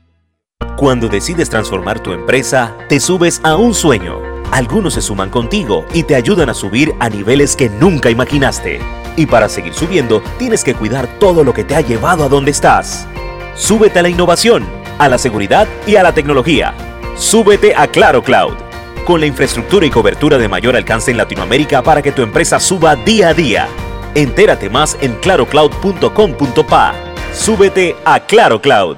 Cuando decides transformar tu empresa, te subes a un sueño. Algunos se suman contigo y te ayudan a subir a niveles que nunca imaginaste. Y para seguir subiendo, tienes que cuidar todo lo que te ha llevado a donde estás. Súbete a la innovación, a la seguridad y a la tecnología. Súbete a Claro Cloud. Con la infraestructura y cobertura de mayor alcance en Latinoamérica para que tu empresa suba día a día. Entérate más en clarocloud.com.pa. Súbete a Claro Cloud.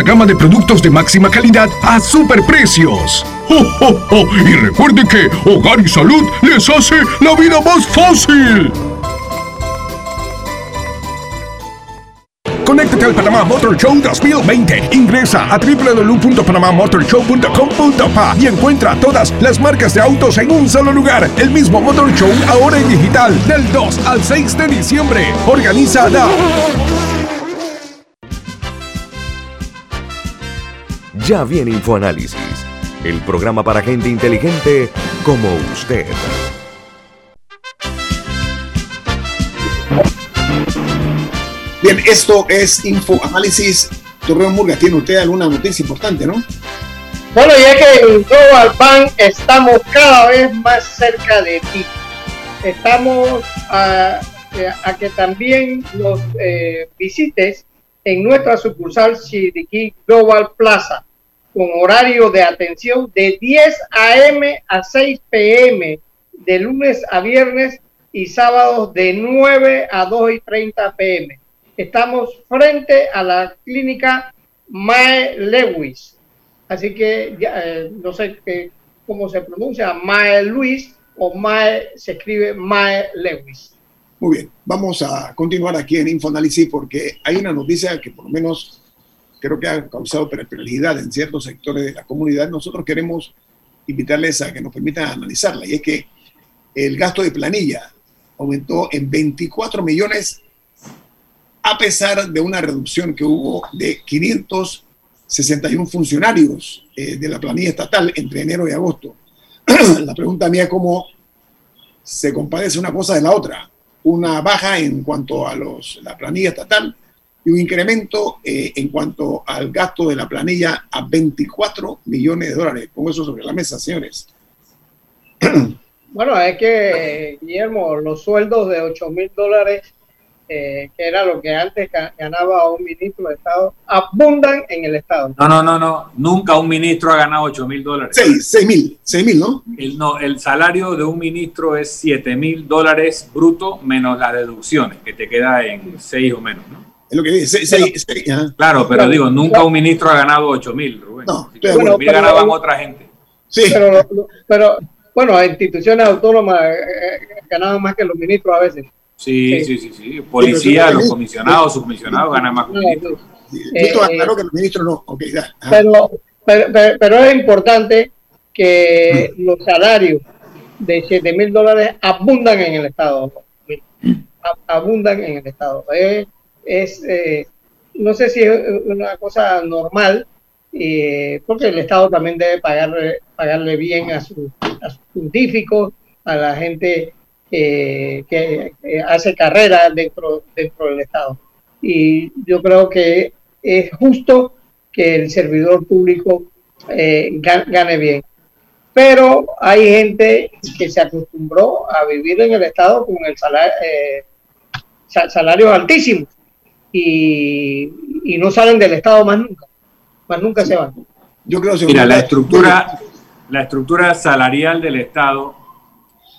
gama de productos de máxima calidad a superprecios. ¡Oh, Y recuerde que Hogar y Salud les hace la vida más fácil. Conéctate al Panamá Motor Show 2020. Ingresa a www.panamamotorshow.com.pa y encuentra todas las marcas de autos en un solo lugar. El mismo Motor Show ahora en digital del 2 al 6 de diciembre. Organiza la
Ya viene InfoAnálisis, el programa para gente inteligente como usted.
Bien, esto es InfoAnálisis. Torreo Murga, tiene usted alguna noticia importante, ¿no?
Bueno, ya que en Global Bank estamos cada vez más cerca de ti. Estamos a, que también nos eh, visites en nuestra sucursal Chiriquí Global Plaza con horario de atención de 10 a.m. a 6 p.m. de lunes a viernes y sábados de 9 a 2 y 30 p.m. Estamos frente a la clínica Mae Lewis. Así que eh, no sé cómo se pronuncia, Mae Luis o Mae se escribe Mae Lewis.
Muy bien, vamos a continuar aquí en Infoanálisis porque hay una noticia que por lo menos creo que ha causado perplejidad en ciertos sectores de la comunidad, nosotros queremos invitarles a que nos permitan analizarla. Y es que el gasto de planilla aumentó en 24 millones a pesar de una reducción que hubo de 561 funcionarios eh, de la planilla estatal entre enero y agosto. la pregunta mía es cómo se compadece una cosa de la otra. Una baja en cuanto a los, la planilla estatal y un incremento eh, en cuanto al gasto de la planilla a 24 millones de dólares. Pongo eso sobre la mesa, señores.
Bueno, es que, Guillermo, los sueldos de 8 mil dólares, eh, que era lo que antes ganaba un ministro de Estado, abundan en el Estado.
No, no, no, no. Nunca un ministro ha ganado 8 mil dólares.
6 mil, 6 mil, ¿no?
El, no, el salario de un ministro es 7 mil dólares bruto menos las deducciones, que te queda en 6 o menos, ¿no?
Es lo que dice.
claro, pero digo, nunca un ministro ha ganado 8 mil, Rubén. No,
bueno,
mil ganaban otra gente.
Sí. Pero, pero bueno, instituciones autónomas eh, eh, ganaban más que los ministros a veces.
Sí, sí, sí, sí. Policía, los comisionados, subcomisionados ganan más que los ministros.
Eh, aclaró que los ministros no. Okay,
pero, pero, pero, es importante que mm. los salarios de 7 mil dólares abundan en el Estado. Abundan en el Estado. Es, es no sé si es una cosa normal, eh, porque el Estado también debe pagarle, pagarle bien a, sus científicos, a la gente que hace carrera dentro, dentro del Estado. Y yo creo que es justo que el servidor público eh, gane bien. Pero hay gente que se acostumbró a vivir en el Estado con el salario, eh, salarios altísimos y, y no salen del Estado más nunca nunca se van.
Yo creo que Mira, la estructura, la estructura salarial del Estado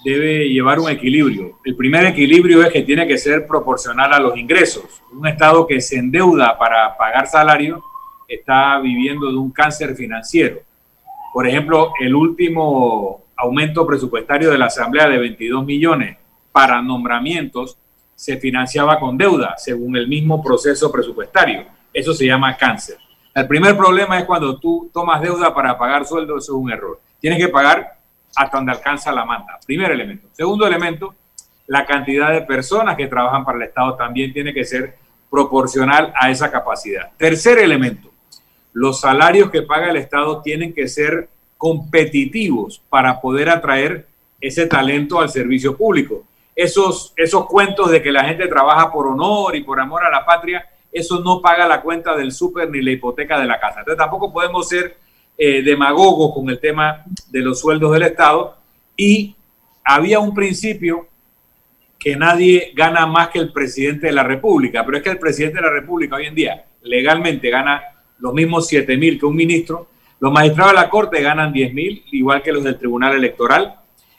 debe llevar un equilibrio. El primer equilibrio es que tiene que ser proporcional a los ingresos. Un Estado que se endeuda para pagar salario está viviendo de un cáncer financiero. Por ejemplo, el último aumento presupuestario de la Asamblea de 22 millones para nombramientos se financiaba con deuda, según el mismo proceso presupuestario. Eso se llama cáncer. El primer problema es cuando tú tomas deuda para pagar sueldo, eso es un error. Tienes que pagar hasta donde alcanza la manda. Primer elemento. Segundo elemento, la cantidad de personas que trabajan para el Estado también tiene que ser proporcional a esa capacidad. Tercer elemento, los salarios que paga el Estado tienen que ser competitivos para poder atraer ese talento al servicio público. Esos, esos cuentos de que la gente trabaja por honor y por amor a la patria, eso no paga la cuenta del súper ni la hipoteca de la casa. Entonces tampoco podemos ser eh, demagogos con el tema de los sueldos del Estado. Y había un principio que nadie gana más que el presidente de la República, pero es que el presidente de la República hoy en día legalmente gana los mismos 7 mil que un ministro, los magistrados de la Corte ganan 10 mil, igual que los del Tribunal Electoral,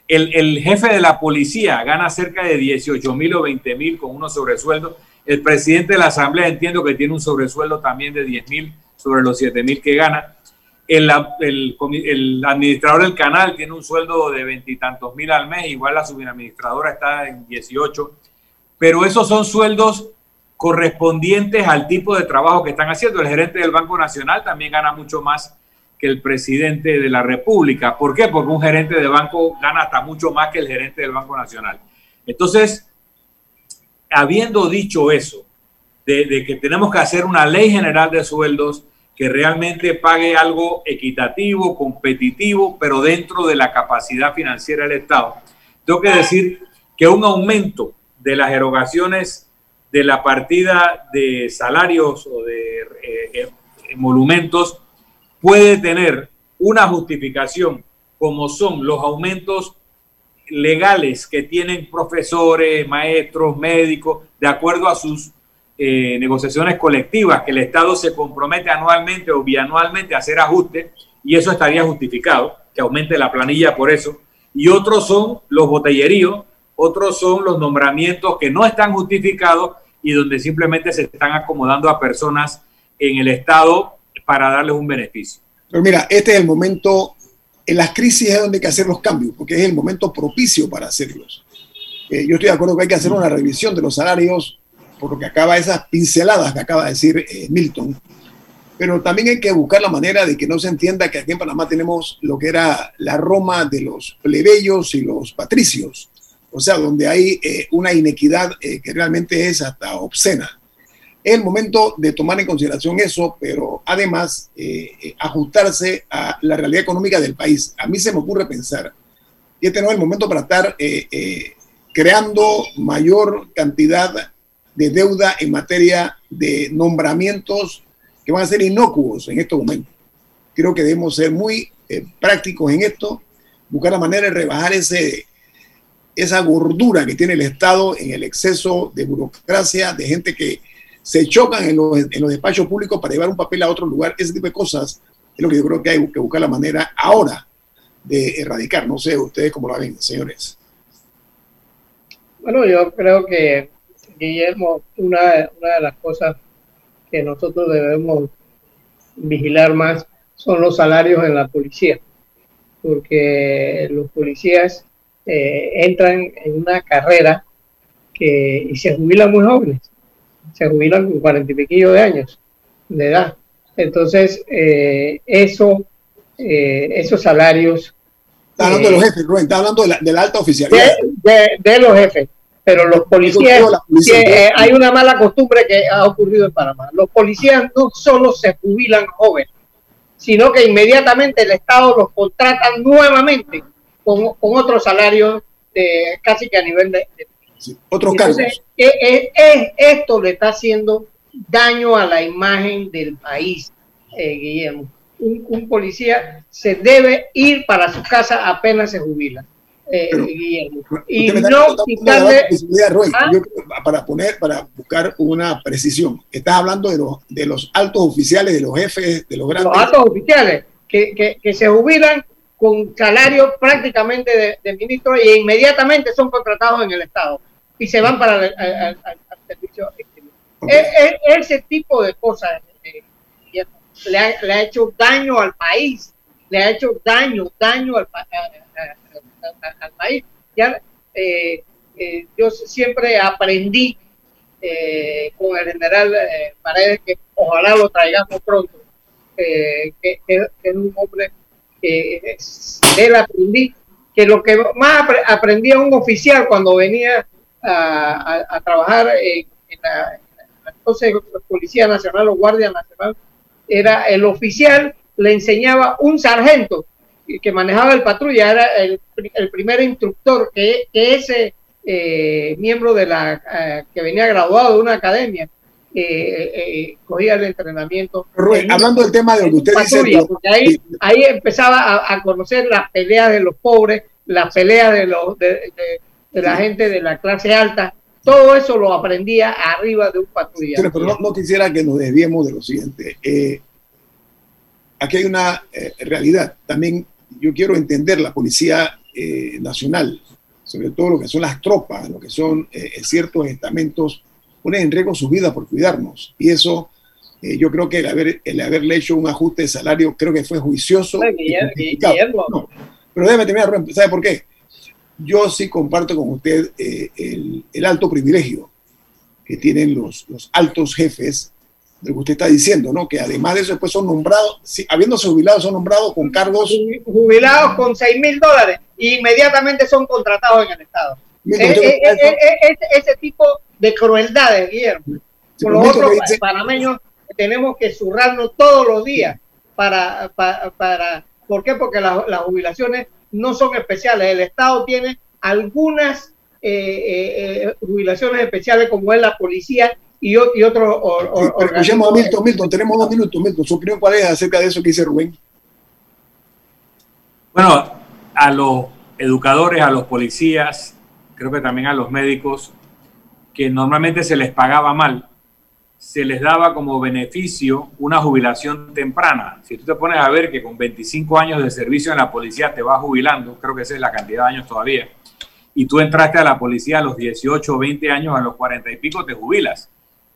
el, jefe de la policía gana cerca de 18 mil o 20 mil con unos sobresueldos. El presidente de la Asamblea entiendo que tiene un sobresueldo también de 10 mil sobre los 7 mil que gana. El, el, administrador del canal tiene un sueldo de veintitantos mil al mes, igual la subadministradora está en 18, pero esos son sueldos correspondientes al tipo de trabajo que están haciendo. El gerente del Banco Nacional también gana mucho más que el presidente de la República. ¿Por qué? Porque un gerente de banco gana hasta mucho más que el gerente del Banco Nacional. Entonces, habiendo dicho eso, de, que tenemos que hacer una ley general de sueldos que realmente pague algo equitativo, competitivo, pero dentro de la capacidad financiera del Estado, tengo que decir que un aumento de las erogaciones de la partida de salarios o de eh, eh, monumentos puede tener una justificación como son los aumentos legales que tienen profesores, maestros, médicos, de acuerdo a sus eh, negociaciones colectivas, que el Estado se compromete anualmente o bianualmente a hacer ajustes, y eso estaría justificado, que aumente la planilla por eso. Y otros son los botelleríos, otros son los nombramientos que no están justificados y donde simplemente se están acomodando a personas en el Estado para darles un beneficio.
Pero mira, este es el momento en las crisis es donde hay que hacer los cambios, porque es el momento propicio para hacerlos. Eh, yo estoy de acuerdo que hay que hacer una revisión de los salarios, por lo que acaba esas pinceladas que acaba de decir eh, Milton, pero también hay que buscar la manera de que no se entienda que aquí en Panamá tenemos lo que era la Roma de los plebeyos y los patricios, o sea, donde hay eh, una inequidad que realmente es hasta obscena. Es el momento de tomar en consideración eso, pero además eh, eh, ajustarse a la realidad económica del país. A mí se me ocurre pensar que este no es el momento para estar eh, creando mayor cantidad de deuda en materia de nombramientos que van a ser inocuos en estos momentos. Creo que debemos ser muy prácticos en esto, buscar la manera de rebajar ese, esa gordura que tiene el Estado en el exceso de burocracia, de gente que se chocan en los, en los despachos públicos para llevar un papel a otro lugar, ese tipo de cosas es lo que yo creo que hay que buscar la manera ahora de erradicar. No sé ustedes cómo lo ven, señores.
Bueno, yo creo que, Guillermo, una, una de las cosas que nosotros debemos vigilar más son los salarios en la policía, porque los policías eh, entran en una carrera que, y se jubilan muy jóvenes, se jubilan con cuarenta y piquillo de años de edad. Entonces, eh, eso, eh, esos salarios...
Está hablando de los jefes, Rubén, está hablando de la, de la alta oficialidad.
De, de, los jefes, pero los policías, hay una mala costumbre que ha ocurrido en Panamá. Los policías no solo se jubilan jóvenes, sino que inmediatamente el Estado los contrata nuevamente con, con otros salarios de, casi que a nivel de...
otros cargos.
Eh, eh, eh, esto le está haciendo daño a la imagen del país, Guillermo. Un, un, policía se debe ir para su casa apenas se jubila. Guillermo. Y no quitarle...
¿Ah? para poner, para buscar una precisión, estás hablando de los, de los altos oficiales, de los jefes, de los grandes...
Los altos oficiales que, que, que se jubilan con salario prácticamente de, ministro e inmediatamente son contratados en el Estado y se van para el, servicio exterior. ese tipo de cosas eh, le, ha, hecho daño al país, le ha hecho daño, daño al, al país. Ya, eh, eh, yo siempre aprendí con el general Paredes, que ojalá lo traigamos pronto, que, que es un hombre que él aprendí que lo que más aprendía un oficial cuando venía a, trabajar en, la, entonces Policía Nacional o Guardia Nacional era el oficial le enseñaba un sargento que manejaba el patrulla, era el, primer instructor que, ese eh, miembro de la eh, que venía graduado de una academia eh, eh, cogía el entrenamiento.
hablando del tema de lo que usted dice.
Porque ahí, ahí empezaba a, conocer las peleas de los pobres, las peleas de, los, de, la gente de la clase alta. Todo eso lo aprendía arriba de un patrulla.
Pero, no, quisiera que nos desviemos de lo siguiente. Eh, aquí hay una realidad. También yo quiero entender la Policía Nacional, sobre todo lo que son las tropas, lo que son ciertos estamentos ponen en riesgo su vida por cuidarnos. Y eso, eh, yo creo que el, haber, el haberle hecho un ajuste de salario, creo que fue juicioso. pero déjeme terminar, ¿sabe por qué? Yo sí comparto con usted eh, el, alto privilegio que tienen los, los altos jefes de lo que usted está diciendo, ¿no? Que además de eso después son nombrados, sí, habiéndose jubilados, son nombrados con cargos...
Jubilados con 6 mil dólares e inmediatamente son contratados en el Estado. Eh, ese tipo de crueldades, Guillermo. Con los otros panameños tenemos que zurrarnos todos los días para, para, ¿por qué? Porque las jubilaciones no son especiales. El Estado tiene algunas eh, eh, eh, jubilaciones especiales como es la policía y, y otros
Escuchemos a Milton, Milton, tenemos dos minutos, Milton. ¿Su opinión cuál es acerca de eso que dice Rubén?
Bueno, a los educadores, a los policías, creo que también a los médicos, que normalmente se les pagaba mal, se les daba como beneficio una jubilación temprana. Si tú te pones a ver que con 25 años de servicio en la policía te vas jubilando, creo que esa es la cantidad de años todavía, y tú entraste a la policía a los 18 o 20 años, a los 40 y pico te jubilas.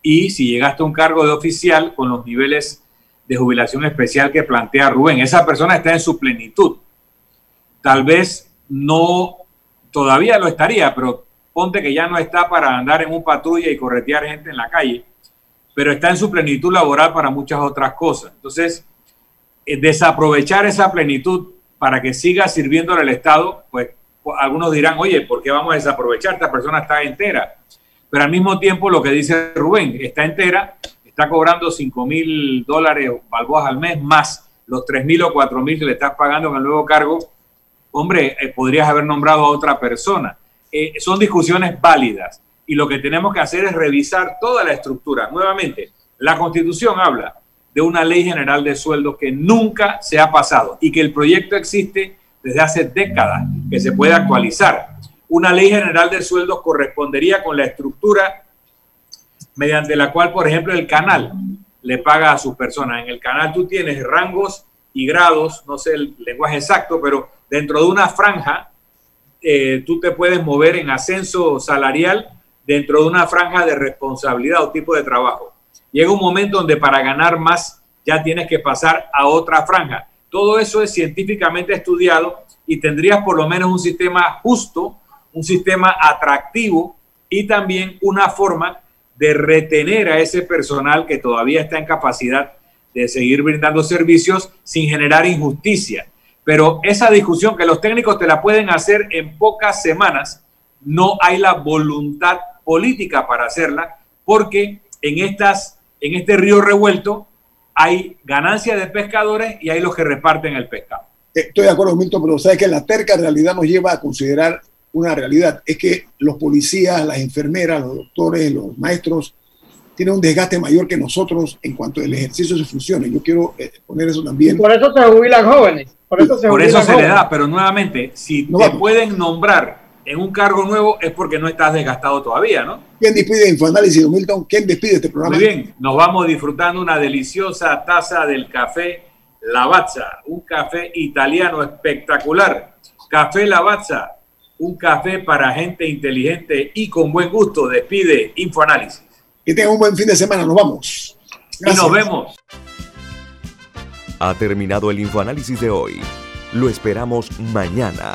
Y si llegaste a un cargo de oficial con los niveles de jubilación especial que plantea Rubén, esa persona está en su plenitud. Tal vez no, todavía lo estaría, pero ponte que ya no está para andar en un patrulla y corretear gente en la calle, pero está en su plenitud laboral para muchas otras cosas. Entonces, eh, desaprovechar esa plenitud para que siga sirviendo al Estado, pues algunos dirán, oye, ¿por qué vamos a desaprovechar? Esta persona está entera. Pero al mismo tiempo, lo que dice Rubén, está entera, está cobrando 5 mil dólares balboas al mes, más los 3 mil o 4 mil que le estás pagando en el nuevo cargo. Hombre, eh, podrías haber nombrado a otra persona. Eh, son discusiones válidas y lo que tenemos que hacer es revisar toda la estructura. Nuevamente, la Constitución habla de una ley general de sueldos que nunca se ha pasado y que el proyecto existe desde hace décadas, que se puede actualizar. Una ley general de sueldos correspondería con la estructura mediante la cual, por ejemplo, el canal le paga a sus personas. En el canal tú tienes rangos y grados, no sé el lenguaje exacto, pero dentro de una franja eh, tú te puedes mover en ascenso salarial dentro de una franja de responsabilidad o tipo de trabajo. llega un momento donde para ganar más ya tienes que pasar a otra franja. Todo eso es científicamente estudiado y tendrías por lo menos un sistema justo, un sistema atractivo y también una forma de retener a ese personal que todavía está en capacidad de seguir brindando servicios sin generar injusticia. Pero esa discusión que los técnicos te la pueden hacer en pocas semanas, no hay la voluntad política para hacerla, porque en, estas, en este río revuelto hay ganancias de pescadores y hay los que reparten el pescado.
Estoy de acuerdo, Milton, pero sabes que la terca realidad nos lleva a considerar una realidad. Es que los policías, las enfermeras, los doctores, los maestros tienen un desgaste mayor que nosotros en cuanto al ejercicio de sus funciones. Yo quiero eh, poner eso también.
por eso se jubilan jóvenes. Por eso se,
por eso se le da, pero nuevamente, si te pueden nombrar en un cargo nuevo es porque no estás desgastado todavía, ¿no?
¿Quién despide Infoanálisis, Milton? ¿Quién despide este programa?
Muy bien, nos vamos disfrutando una deliciosa taza del café Lavazza, un café italiano espectacular. Café Lavazza, un café para gente inteligente y con buen gusto. Despide Infoanálisis.
Que tengan un buen fin de semana, nos vamos.
Y nos vemos.
Ha terminado el Infoanálisis de hoy. Lo esperamos mañana